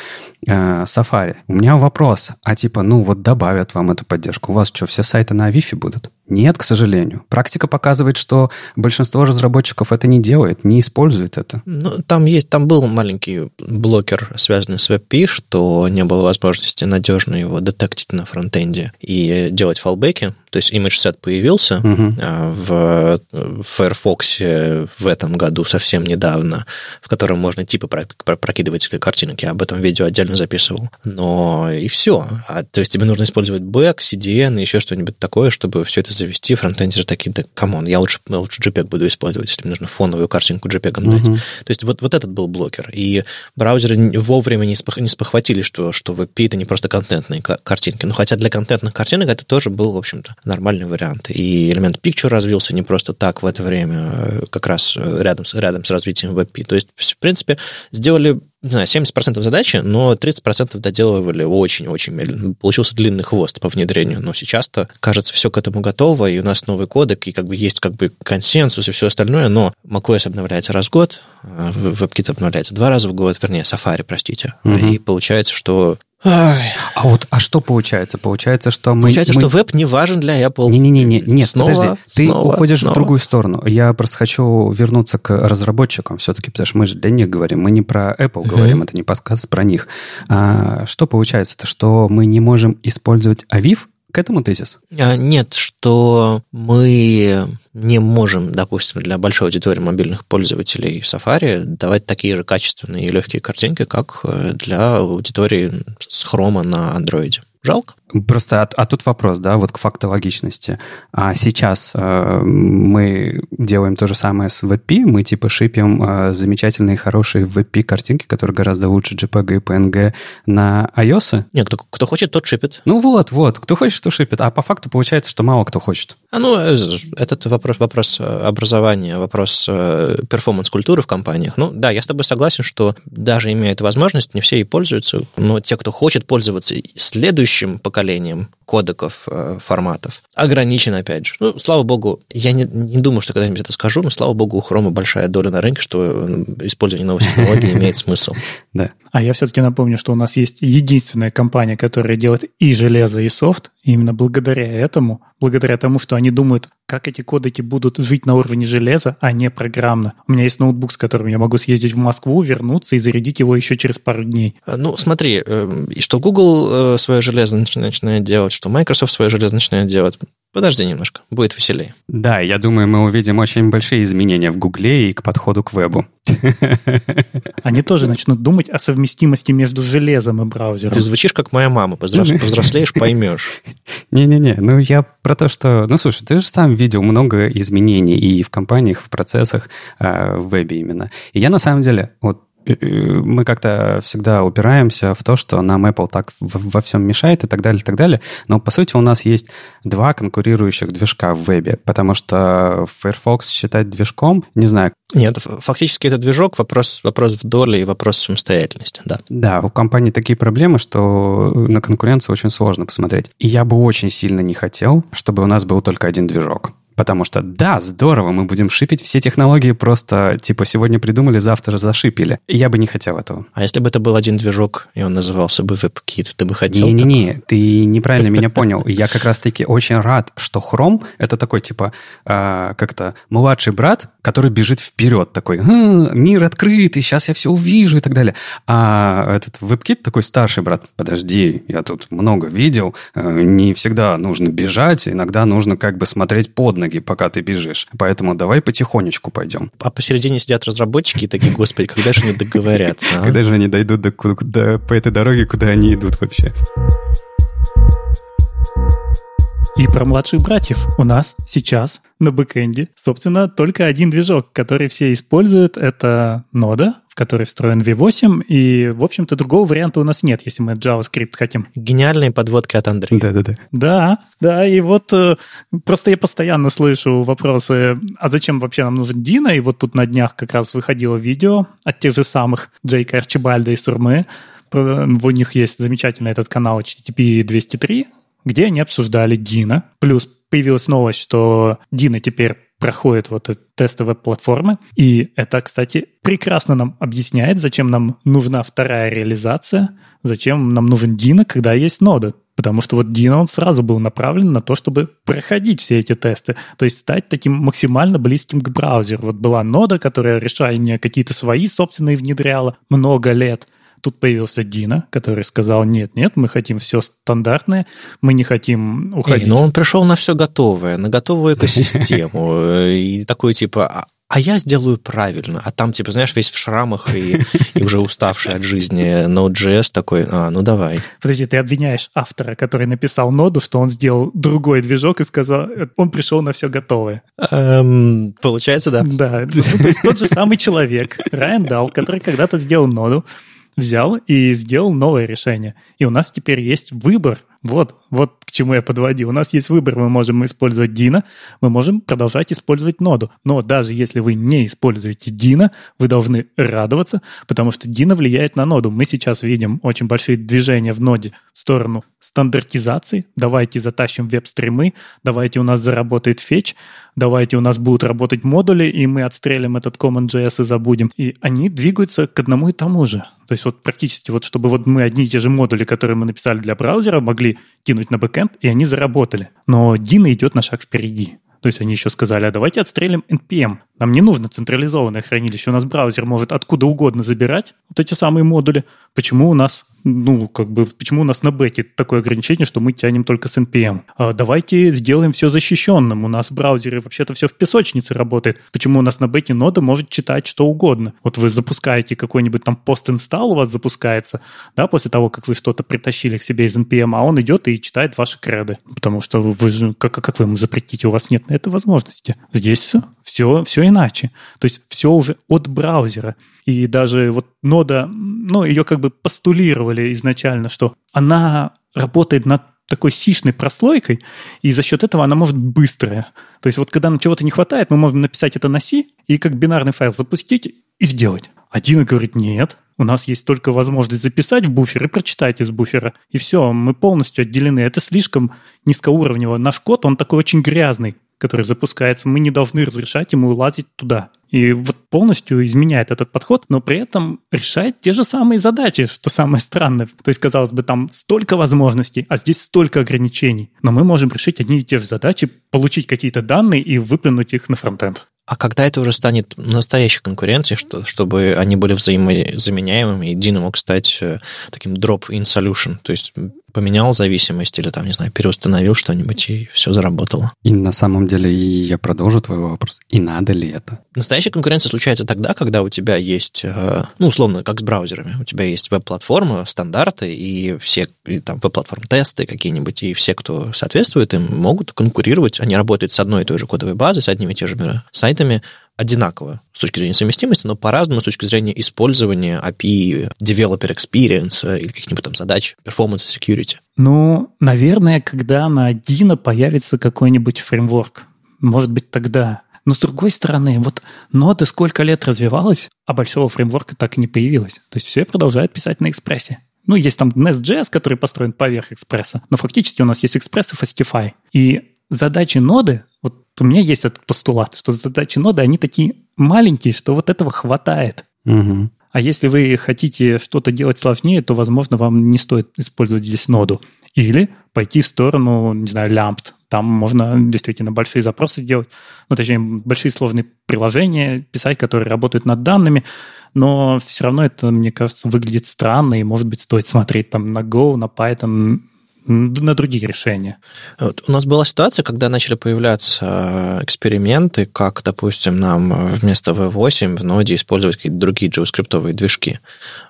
[SPEAKER 1] э, Safari. У меня вопрос, а типа, ну вот добавят вам эту поддержку. У вас что, все сайты на Авифе будут? Нет, к сожалению. Практика показывает, что большинство разработчиков это не делает, не использует это.
[SPEAKER 2] Ну, там есть, там был маленький блокер, связанный с WebP, что не было возможности надежно его детектить на фронтенде и делать фалбеки. То есть image set появился угу. в Firefox в этом году совсем недавно, в котором можно типы прокидывать картинок. Я об этом видео отдельно записывал. Но и все. А, то есть тебе нужно использовать back, CDN и еще что-нибудь такое, чтобы все это завести. Фронтендеры такие, да come on, я лучше, лучше JPEG буду использовать, если мне нужно фоновую картинку JPEG uh-huh. дать. То есть вот, вот этот был блокер. И браузеры вовремя не, спох, не спохватили, что, что WebP это не просто контентные картинки. Но хотя для контентных картинок это тоже был, в общем-то, нормальный вариант. И элемент Picture развился не просто так в это время, э, как раз рядом, с рядом с развитием WebP. То есть, в принципе, сделали не знаю, 70% задачи, но 30% доделывали очень-очень медленно. Получился длинный хвост по внедрению, но сейчас-то, кажется, все к этому готово, и у нас новый кодек, и как бы есть как бы консенсус и все остальное, но macOS обновляется раз в год, WebKit обновляется два раза в год, вернее, Safari, простите, угу. и получается, что
[SPEAKER 1] Ай. А вот, а что получается? Получается, что мы...
[SPEAKER 2] Получается,
[SPEAKER 1] мы...
[SPEAKER 2] что веб не важен для Apple.
[SPEAKER 1] Не-не-не, нет, снова, подожди. Ты снова, уходишь снова. в другую сторону. Я просто хочу вернуться к разработчикам все-таки, потому что мы же для них говорим. Мы не про Apple uh-huh. говорим, это не подкаст про них. А, что получается-то? Что мы не можем использовать Aviv к этому тезис?
[SPEAKER 2] А, нет, что мы не можем, допустим, для большой аудитории мобильных пользователей Safari давать такие же качественные и легкие картинки, как э, для аудитории с хрома на Android. Жалко.
[SPEAKER 1] Просто, а, а тут вопрос, да, вот к фактологичности. А сейчас э, мы делаем то же самое с WebP, мы типа шипим э, замечательные, хорошие WebP картинки, которые гораздо лучше JPEG и PNG на iOS.
[SPEAKER 2] Нет, кто, кто хочет, тот шипит.
[SPEAKER 1] Ну вот, вот, кто хочет, то шипит. А по факту получается, что мало кто хочет.
[SPEAKER 2] А ну, э, этот вопрос, вопрос э, образования, вопрос э, перформанс-культуры в компаниях. Ну да, я с тобой согласен, что даже имея эту возможность, не все ей пользуются, но те, кто хочет пользоваться следующим поколением кодеков, э, форматов. Ограничен, опять же. Ну, слава богу, я не, не думаю, что когда-нибудь это скажу, но, слава богу, у Хрома большая доля на рынке, что э, использование новых технологий имеет смысл.
[SPEAKER 1] Да.
[SPEAKER 3] А я все-таки напомню, что у нас есть единственная компания, которая делает и железо, и софт. И именно благодаря этому, благодаря тому, что они думают, как эти кодеки будут жить на уровне железа, а не программно. У меня есть ноутбук, с которым я могу съездить в Москву, вернуться и зарядить его еще через пару дней.
[SPEAKER 2] Ну, смотри, э, что Google свое железо начинает делать, что Microsoft свое железо начинает делать. Подожди немножко, будет веселее.
[SPEAKER 1] Да, я думаю, мы увидим очень большие изменения в Гугле и к подходу к вебу.
[SPEAKER 3] Они тоже начнут думать о совместимости между железом и браузером.
[SPEAKER 2] Ты звучишь как моя мама, повзрослеешь, поймешь.
[SPEAKER 1] Не-не-не, ну я про то, что... Ну, слушай, ты же сам видел много изменений и в компаниях, в процессах, а, в вебе именно. И я на самом деле, вот мы как-то всегда упираемся в то, что нам Apple так во всем мешает и так далее, и так далее. Но, по сути, у нас есть два конкурирующих движка в вебе, потому что Firefox считать движком, не знаю.
[SPEAKER 2] Нет, фактически это движок, вопрос, вопрос в доле и вопрос самостоятельности, да.
[SPEAKER 1] Да, у компании такие проблемы, что на конкуренцию очень сложно посмотреть. И я бы очень сильно не хотел, чтобы у нас был только один движок. Потому что, да, здорово, мы будем шипить все технологии просто, типа, сегодня придумали, завтра зашипили. Я бы не хотел этого.
[SPEAKER 2] А если бы это был один движок, и он назывался бы WebKit, ты бы хотел
[SPEAKER 1] Не-не-не, ты неправильно меня понял. Я как раз-таки очень рад, что Chrome — это такой, типа, э, как-то младший брат, который бежит вперед, такой, мир открытый, сейчас я все увижу и так далее. А этот WebKit такой старший брат, подожди, я тут много видел, э, не всегда нужно бежать, иногда нужно как бы смотреть под ноги ноги, пока ты бежишь. Поэтому давай потихонечку пойдем.
[SPEAKER 2] А посередине сидят разработчики и такие, господи, когда же они договорятся?
[SPEAKER 1] А? Когда же они дойдут до, куда, по этой дороге, куда они идут вообще?
[SPEAKER 3] И про младших братьев у нас сейчас на бэкэнде, собственно, только один движок, который все используют. Это нода, в которой встроен V8, и, в общем-то, другого варианта у нас нет, если мы JavaScript хотим.
[SPEAKER 2] Гениальные подводки от Андрея.
[SPEAKER 1] Да-да-да.
[SPEAKER 3] Да, да, и вот э, просто я постоянно слышу вопросы, а зачем вообще нам нужен Дина? И вот тут на днях как раз выходило видео от тех же самых Джейка Арчибальда и Сурмы, у них есть замечательный этот канал HTTP 203, где они обсуждали Дина. Плюс появилась новость, что Дина теперь проходит вот эти тесты веб-платформы. И это, кстати, прекрасно нам объясняет, зачем нам нужна вторая реализация, зачем нам нужен Dino, когда есть нода. Потому что вот Dino, он сразу был направлен на то, чтобы проходить все эти тесты. То есть стать таким максимально близким к браузеру. Вот была нода, которая решения какие-то свои собственные внедряла много лет. Тут появился Дина, который сказал, нет, нет, мы хотим все стандартное, мы не хотим уходить. Эй,
[SPEAKER 2] но он пришел на все готовое, на готовую экосистему. И такой типа, «А, а я сделаю правильно. А там, типа, знаешь, весь в шрамах и, и уже уставший от жизни Node.js такой, а, ну давай.
[SPEAKER 3] Подожди, ты обвиняешь автора, который написал ноду, что он сделал другой движок и сказал, он пришел на все готовое.
[SPEAKER 2] Эм, получается, да.
[SPEAKER 3] Да, ну, то есть тот же самый человек, Райан Дал, который когда-то сделал ноду, взял и сделал новое решение. И у нас теперь есть выбор. Вот, вот к чему я подводил. У нас есть выбор. Мы можем использовать Dino, мы можем продолжать использовать ноду. Но даже если вы не используете Dino, вы должны радоваться, потому что Dino влияет на ноду. Мы сейчас видим очень большие движения в ноде в сторону стандартизации. Давайте затащим веб-стримы, давайте у нас заработает фетч, давайте у нас будут работать модули, и мы отстрелим этот CommonJS и забудем. И они двигаются к одному и тому же. То есть вот практически вот чтобы вот мы одни и те же модули, которые мы написали для браузера, могли кинуть на бэкэнд, и они заработали. Но Dino идет на шаг впереди. То есть они еще сказали, а давайте отстрелим NPM. Нам не нужно централизованное хранилище. У нас браузер может откуда угодно забирать вот эти самые модули. Почему у нас ну, как бы, почему у нас на бете такое ограничение, что мы тянем только с NPM? А давайте сделаем все защищенным. У нас в браузере вообще-то все в песочнице работает. Почему у нас на бете нода может читать что угодно? Вот вы запускаете какой-нибудь там пост-инсталл у вас запускается, да, после того, как вы что-то притащили к себе из NPM, а он идет и читает ваши креды. Потому что вы же, как, как вы ему запретите? У вас нет на это возможности. Здесь все, все, все иначе. То есть все уже от браузера. И даже вот нода, ну, ее как бы постулировали изначально, что она работает над такой сишной прослойкой, и за счет этого она может быстрая. То есть вот когда нам чего-то не хватает, мы можем написать это на C и как бинарный файл запустить и сделать. Один говорит, нет, у нас есть только возможность записать в буфер и прочитать из буфера. И все, мы полностью отделены. Это слишком низкоуровнево. Наш код, он такой очень грязный который запускается, мы не должны разрешать ему лазить туда. И вот полностью изменяет этот подход, но при этом решает те же самые задачи, что самое странное. То есть, казалось бы, там столько возможностей, а здесь столько ограничений. Но мы можем решить одни и те же задачи, получить какие-то данные и выплюнуть их на фронтенд.
[SPEAKER 2] А когда это уже станет настоящей конкуренцией, что, чтобы они были взаимозаменяемыми, и Dino мог стать э, таким drop-in solution, то есть поменял зависимость или там, не знаю, переустановил что-нибудь, и все заработало.
[SPEAKER 1] И на самом деле я продолжу твой вопрос. И надо ли это?
[SPEAKER 2] Настоящая конкуренция случается тогда, когда у тебя есть, э, ну, условно, как с браузерами, у тебя есть веб-платформа, стандарты, и все и, там веб-платформ тесты какие-нибудь, и все, кто соответствует им, могут конкурировать. Они работают с одной и той же кодовой базой, с одними и теми же сайтами, одинаково с точки зрения совместимости, но по-разному с точки зрения использования API, developer experience или каких-нибудь там задач, performance security.
[SPEAKER 3] Ну, наверное, когда на Dino появится какой-нибудь фреймворк. Может быть, тогда. Но с другой стороны, вот нода сколько лет развивалась, а большого фреймворка так и не появилось. То есть все продолжают писать на экспрессе. Ну, есть там Nest.js, который построен поверх экспресса, но фактически у нас есть экспресс и Fastify. И задачи ноды, вот у меня есть этот постулат, что задачи ноды, они такие маленькие, что вот этого хватает. Угу. А если вы хотите что-то делать сложнее, то, возможно, вам не стоит использовать здесь ноду. Или пойти в сторону, не знаю, лямпт. Там можно действительно большие запросы делать, ну, точнее, большие сложные приложения писать, которые работают над данными, но все равно это, мне кажется, выглядит странно, и, может быть, стоит смотреть там на Go, на Python, на другие решения.
[SPEAKER 2] Вот. У нас была ситуация, когда начали появляться эксперименты, как, допустим, нам вместо V8 в ноде использовать какие-то другие JavaScript движки.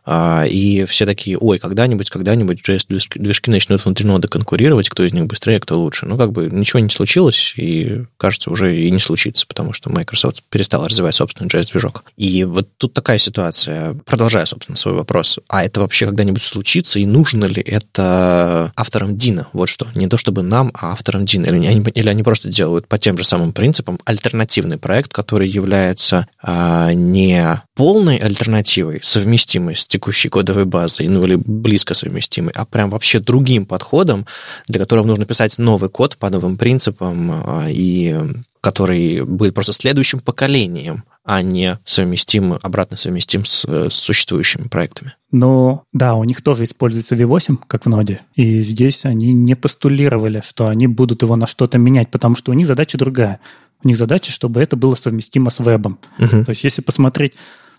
[SPEAKER 2] А, и все такие, ой, когда-нибудь, когда-нибудь JS-движки начнут внутри ноды конкурировать, кто из них быстрее, кто лучше. Ну, как бы ничего не случилось, и, кажется, уже и не случится, потому что Microsoft перестал развивать собственный JS-движок. И вот тут такая ситуация, продолжая, собственно, свой вопрос, а это вообще когда-нибудь случится, и нужно ли это авторам авторам Дина. Вот что. Не то чтобы нам, а авторам Дина. Или они, или они просто делают по тем же самым принципам альтернативный проект, который является а, не полной альтернативой, совместимой с текущей кодовой базой, ну или близко совместимой, а прям вообще другим подходом, для которого нужно писать новый код по новым принципам а, и который будет просто следующим поколением, а не совместим, обратно совместим с, с существующими проектами.
[SPEAKER 3] Ну, да, у них тоже используется V8, как в ноде, и здесь они не постулировали, что они будут его на что-то менять, потому что у них задача другая. У них задача, чтобы это было совместимо с вебом. Uh-huh. То есть если посмотреть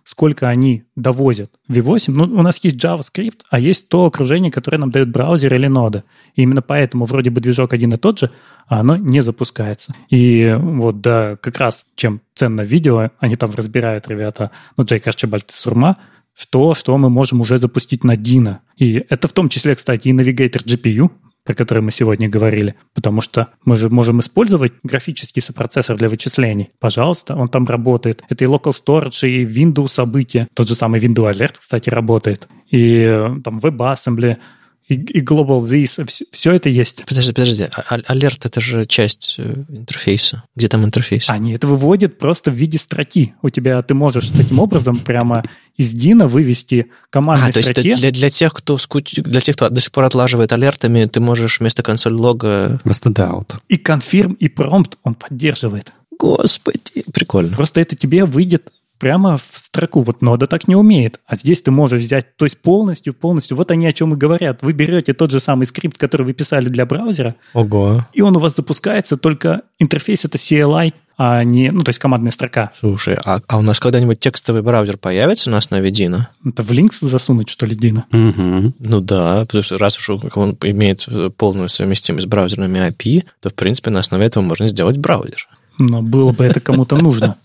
[SPEAKER 3] сколько они довозят V8. Ну, у нас есть JavaScript, а есть то окружение, которое нам дает браузер или нода. И именно поэтому вроде бы движок один и тот же, а оно не запускается. И вот, да, как раз чем ценно видео, они там разбирают, ребята, ну, Джейк Арчибальд Сурма, что, что мы можем уже запустить на Dino. И это в том числе, кстати, и Navigator GPU, про который мы сегодня говорили, потому что мы же можем использовать графический сопроцессор для вычислений. Пожалуйста, он там работает. Это и Local Storage, и Windows события. Тот же самый Windows Alert, кстати, работает. И э, там WebAssembly, и, и Global This, все, все это есть.
[SPEAKER 2] Подожди, подожди, а, а, алерт это же часть э, интерфейса. Где там интерфейс?
[SPEAKER 3] Они это выводят просто в виде строки. У тебя ты можешь таким образом прямо из Дина вывести командной
[SPEAKER 2] а, то
[SPEAKER 3] строке.
[SPEAKER 2] есть для, для, тех, кто скуч... для тех, кто до сих пор отлаживает алертами, ты можешь вместо консоль лога...
[SPEAKER 1] Вместо out.
[SPEAKER 3] И конфирм, и промпт он поддерживает.
[SPEAKER 2] Господи, прикольно.
[SPEAKER 3] Просто это тебе выйдет прямо в строку. Вот нода так не умеет. А здесь ты можешь взять, то есть полностью, полностью, вот они о чем и говорят. Вы берете тот же самый скрипт, который вы писали для браузера,
[SPEAKER 2] Ого.
[SPEAKER 3] и он у вас запускается, только интерфейс это CLI, а не, ну, то есть командная строка.
[SPEAKER 2] Слушай, а, а у нас когда-нибудь текстовый браузер появится на основе Дина?
[SPEAKER 3] Это в Linux засунуть, что ли, Дина?
[SPEAKER 1] Угу.
[SPEAKER 2] Ну да, потому что раз уж он имеет полную совместимость с браузерными API, то, в принципе, на основе этого можно сделать браузер.
[SPEAKER 3] Но было бы это кому-то нужно.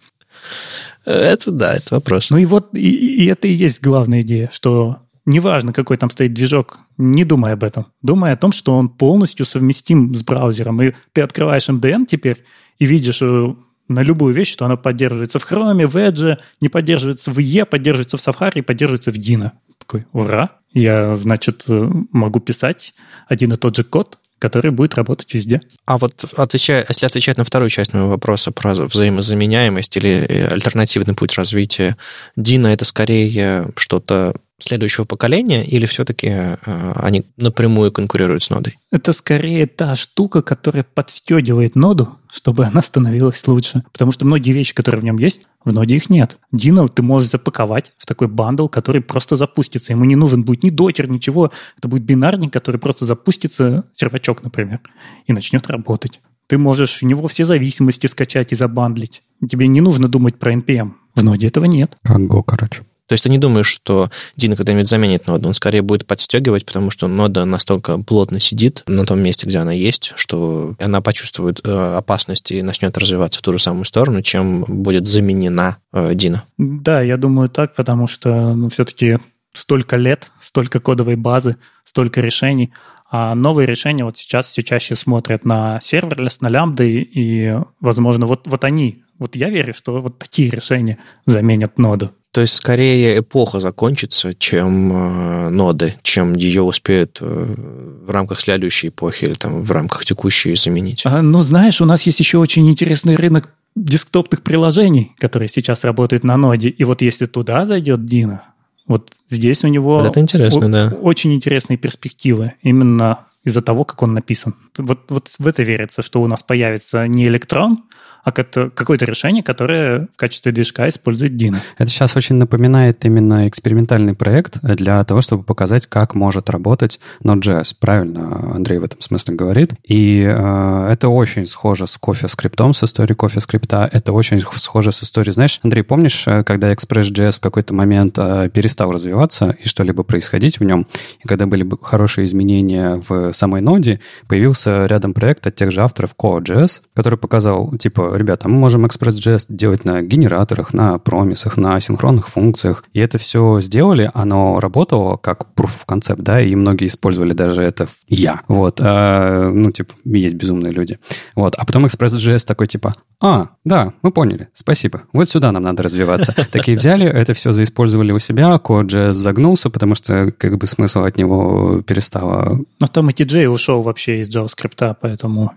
[SPEAKER 2] Это да, это вопрос.
[SPEAKER 3] Ну и вот, и, и это и есть главная идея, что неважно, какой там стоит движок, не думай об этом. Думай о том, что он полностью совместим с браузером. И ты открываешь MDN теперь и видишь э, на любую вещь, что она поддерживается в Chrome, в Edge, не поддерживается в E, поддерживается в Safari, поддерживается в Dino. Такой, ура! Я, значит, э, могу писать один и тот же код, который будет работать везде.
[SPEAKER 2] А вот отвечая, если отвечать на вторую часть моего вопроса про взаимозаменяемость или э, альтернативный путь развития, Дина это скорее что-то следующего поколения, или все-таки э, они напрямую конкурируют с нодой?
[SPEAKER 3] Это скорее та штука, которая подстегивает ноду, чтобы она становилась лучше. Потому что многие вещи, которые в нем есть, в ноде их нет. Дина ты можешь запаковать в такой бандл, который просто запустится. Ему не нужен будет ни докер, ничего. Это будет бинарник, который просто запустится, сервачок, например, и начнет работать. Ты можешь в него все зависимости скачать и забандлить. Тебе не нужно думать про NPM. В ноде этого нет.
[SPEAKER 1] Как Go, короче.
[SPEAKER 2] То есть ты не думаешь, что Deno когда-нибудь заменит ноду, он скорее будет подстегивать, потому что нода настолько плотно сидит на том месте, где она есть, что она почувствует э, опасность и начнет развиваться в ту же самую сторону, чем будет заменена э, Deno.
[SPEAKER 3] Да, я думаю так, потому что ну, все-таки столько лет, столько кодовой базы, столько решений, а новые решения вот сейчас все чаще смотрят на serverless, на лямбды, и, возможно, вот, вот они, вот я верю, что вот такие решения заменят ноду.
[SPEAKER 2] То есть скорее эпоха закончится, чем э, ноды, чем ее успеют э, в рамках следующей эпохи или там в рамках текущей заменить.
[SPEAKER 3] А, ну, знаешь, у нас есть еще очень интересный рынок десктопных приложений, которые сейчас работают на ноде. И вот если туда зайдет Дина, вот здесь у него
[SPEAKER 2] вот это интересно,
[SPEAKER 3] о-
[SPEAKER 2] да.
[SPEAKER 3] очень интересные перспективы. Именно из-за того, как он написан. Вот, вот в это верится, что у нас появится не электрон, а какое-то решение, которое в качестве движка использует Dino.
[SPEAKER 1] Это сейчас очень напоминает именно экспериментальный проект для того, чтобы показать, как может работать Node.js. Правильно Андрей в этом смысле говорит. И э, это очень схоже с кофе скриптом, с историей кофе скрипта. Это очень схоже с историей. Знаешь, Андрей, помнишь, э, когда Express.js в какой-то момент э, перестал развиваться и что-либо происходить в нем, и когда были хорошие изменения в самой ноде, появился рядом проект от тех же авторов Core.js, который показал, типа, ребята, мы можем Express.js делать на генераторах, на промисах, на синхронных функциях. И это все сделали, оно работало как proof of concept, да, и многие использовали даже это я. Вот, а, ну, типа, есть безумные люди. Вот, а потом Express.js такой, типа, а, да, мы поняли, спасибо, вот сюда нам надо развиваться. Такие взяли, это все заиспользовали у себя, Code.js загнулся, потому что, как бы, смысл от него перестало.
[SPEAKER 3] Но там и TJ ушел вообще из JavaScript, поэтому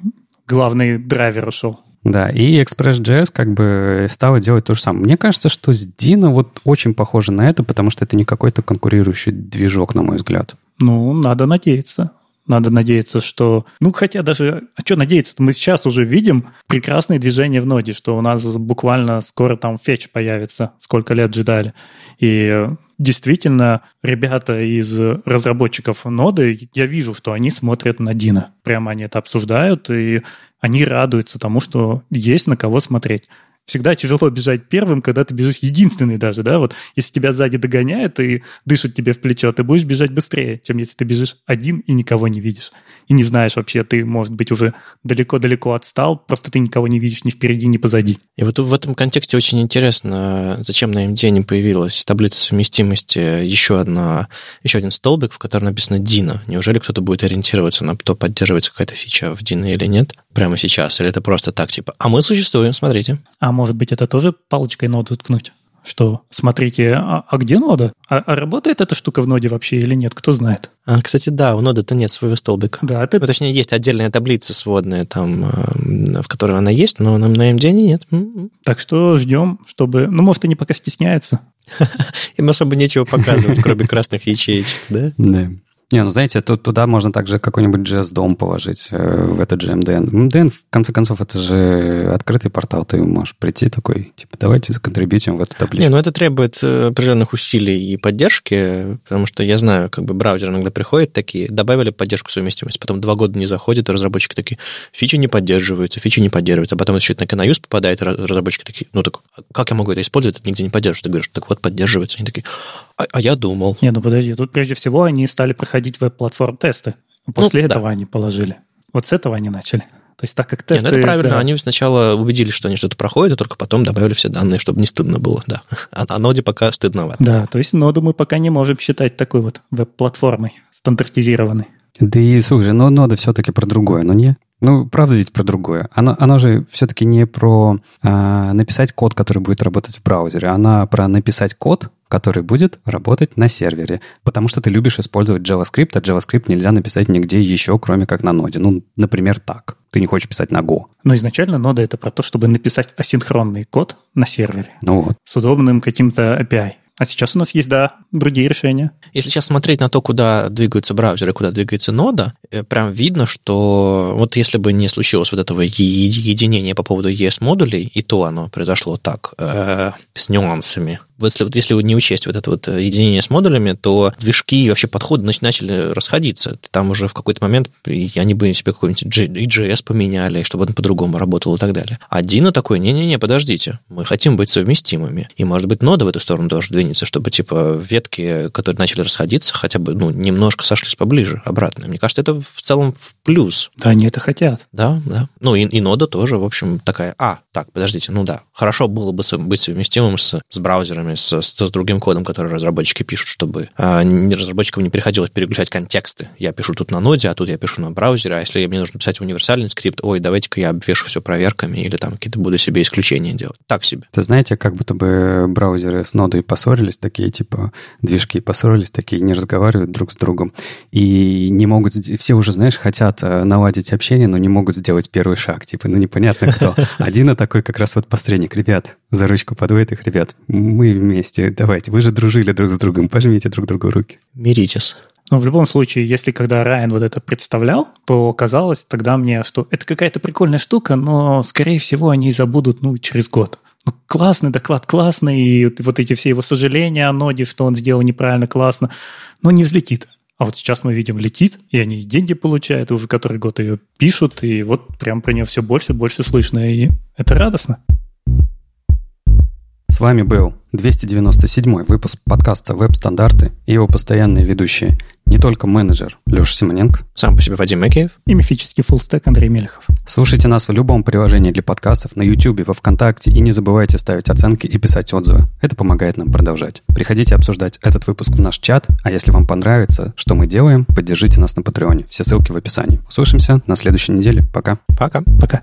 [SPEAKER 3] главный драйвер ушел.
[SPEAKER 1] Да, и Express.js как бы стала делать то же самое. Мне кажется, что с Dino вот очень похоже на это, потому что это не какой-то конкурирующий движок, на мой взгляд.
[SPEAKER 3] Ну, надо надеяться. Надо надеяться, что... Ну, хотя даже... А что надеяться? Мы сейчас уже видим прекрасные движения в ноде, что у нас буквально скоро там фетч появится, сколько лет ждали. И действительно, ребята из разработчиков ноды, я вижу, что они смотрят на Дина. Прямо они это обсуждают, и они радуются тому, что есть на кого смотреть всегда тяжело бежать первым, когда ты бежишь единственный даже, да, вот если тебя сзади догоняет и дышит тебе в плечо, ты будешь бежать быстрее, чем если ты бежишь один и никого не видишь. И не знаешь вообще, ты, может быть, уже далеко-далеко отстал, просто ты никого не видишь ни впереди, ни позади.
[SPEAKER 2] И вот в этом контексте очень интересно, зачем на AMD не появилась таблица совместимости еще, одна, еще один столбик, в котором написано Dino. Неужели кто-то будет ориентироваться на то, поддерживается какая-то фича в Dino или нет прямо сейчас? Или это просто так, типа, а мы существуем, смотрите.
[SPEAKER 3] А может быть, это тоже палочкой ноду ткнуть? Что, смотрите, а, а где нода? А, а работает эта штука в ноде вообще или нет? Кто знает?
[SPEAKER 2] А, кстати, да, у ноды-то нет своего столбика.
[SPEAKER 3] Да, это...
[SPEAKER 2] ну, точнее, есть отдельная таблица сводная, там, э, в которой она есть, но нам на AMD нет. М-м.
[SPEAKER 3] Так что ждем, чтобы... Ну, может, они пока стесняются.
[SPEAKER 2] Им особо нечего показывать, кроме красных ячеечек, да?
[SPEAKER 1] Да. Не, ну знаете, тут, туда можно также какой-нибудь JS-дом положить э, в этот же MDN. MDN, в конце концов, это же открытый портал, ты можешь прийти такой, типа, давайте законтрибьютим в эту таблицу.
[SPEAKER 2] Не, ну это требует э, определенных усилий и поддержки, потому что я знаю, как бы браузеры иногда приходят такие, добавили поддержку совместимости, потом два года не заходит, разработчики такие, фичи не поддерживаются, фичи не поддерживаются, а потом еще на Canayus попадает, разработчики такие, ну так, как я могу это использовать, это нигде не поддерживается. Ты говоришь, так вот, поддерживается. Они такие, а, а я думал.
[SPEAKER 3] Не, ну подожди, тут прежде всего они стали проходить веб-платформ тесты. После ну, этого да. они положили. Вот с этого они начали. То есть так как тесты...
[SPEAKER 2] Нет, ну это правильно. Да. Они сначала убедились, что они что-то проходят, а только потом добавили все данные, чтобы не стыдно было. Да. А, а ноде пока стыдновато.
[SPEAKER 3] Да, то есть ноду мы пока не можем считать такой вот веб-платформой стандартизированной.
[SPEAKER 1] Да и, слушай, но нода все-таки про другое, но не? Ну, правда ведь про другое. Она, она же все-таки не про а, написать код, который будет работать в браузере. Она про написать код, который будет работать на сервере. Потому что ты любишь использовать JavaScript, а JavaScript нельзя написать нигде еще, кроме как на ноде. Ну, например, так. Ты не хочешь писать на Go.
[SPEAKER 3] Но изначально нода это про то, чтобы написать асинхронный код на сервере.
[SPEAKER 1] Ну вот.
[SPEAKER 3] С удобным каким-то API. А сейчас у нас есть, да, другие решения.
[SPEAKER 2] Если сейчас смотреть на то, куда двигаются браузеры, куда двигается нода, э, прям видно, что вот если бы не случилось вот этого единения по поводу ES-модулей, и то оно произошло так, э, с нюансами, вот если, вот если не учесть вот это вот единение с модулями, то движки и вообще подходы начали расходиться. Там уже в какой-то момент они бы себе какой-нибудь EJS поменяли, чтобы он по-другому работал и так далее. А Dino такой, не-не-не, подождите, мы хотим быть совместимыми. И, может быть, нода в эту сторону тоже двинется, чтобы, типа, ветки, которые начали расходиться, хотя бы, ну, немножко сошлись поближе, обратно. Мне кажется, это в целом в плюс.
[SPEAKER 3] Да, они это хотят.
[SPEAKER 2] Да, да. Ну, и, и нода тоже, в общем, такая, а, так, подождите, ну да, хорошо было бы быть совместимым с, с браузерами, с, с, с другим кодом, который разработчики пишут, чтобы а, разработчикам не приходилось переключать контексты. Я пишу тут на ноде, а тут я пишу на браузере, а если мне нужно писать универсальный скрипт, ой, давайте-ка я обвешу все проверками или там какие-то буду себе исключения делать. Так себе.
[SPEAKER 1] Ты знаете, как будто бы браузеры с нодой поссорились, такие типа движки поссорились, такие не разговаривают друг с другом и не могут... Все уже, знаешь, хотят э, наладить общение, но не могут сделать первый шаг. Типа, ну непонятно кто. Один такой как раз вот посредник. Ребят, за ручку подводит их, ребят, мы вместе. Давайте, вы же дружили друг с другом, пожмите друг другу руки.
[SPEAKER 2] Миритесь.
[SPEAKER 3] Но в любом случае, если когда Райан вот это представлял, то казалось тогда мне, что это какая-то прикольная штука, но, скорее всего, они забудут, ну, через год. Ну, классный доклад, классный, и вот эти все его сожаления о ноде, что он сделал неправильно, классно, но не взлетит. А вот сейчас мы видим, летит, и они деньги получают, и уже который год ее пишут, и вот прям про нее все больше и больше слышно, и это радостно.
[SPEAKER 1] С вами был 297 выпуск подкаста «Веб-стандарты» и его постоянные ведущие не только менеджер Леша Симоненко,
[SPEAKER 2] сам по себе Вадим Макеев
[SPEAKER 3] и мифический фуллстек Андрей Мелехов.
[SPEAKER 1] Слушайте нас в любом приложении для подкастов, на YouTube, во Вконтакте и не забывайте ставить оценки и писать отзывы. Это помогает нам продолжать. Приходите обсуждать этот выпуск в наш чат, а если вам понравится, что мы делаем, поддержите нас на Патреоне. Все ссылки в описании. Услышимся на следующей неделе. Пока.
[SPEAKER 2] Пока.
[SPEAKER 3] Пока.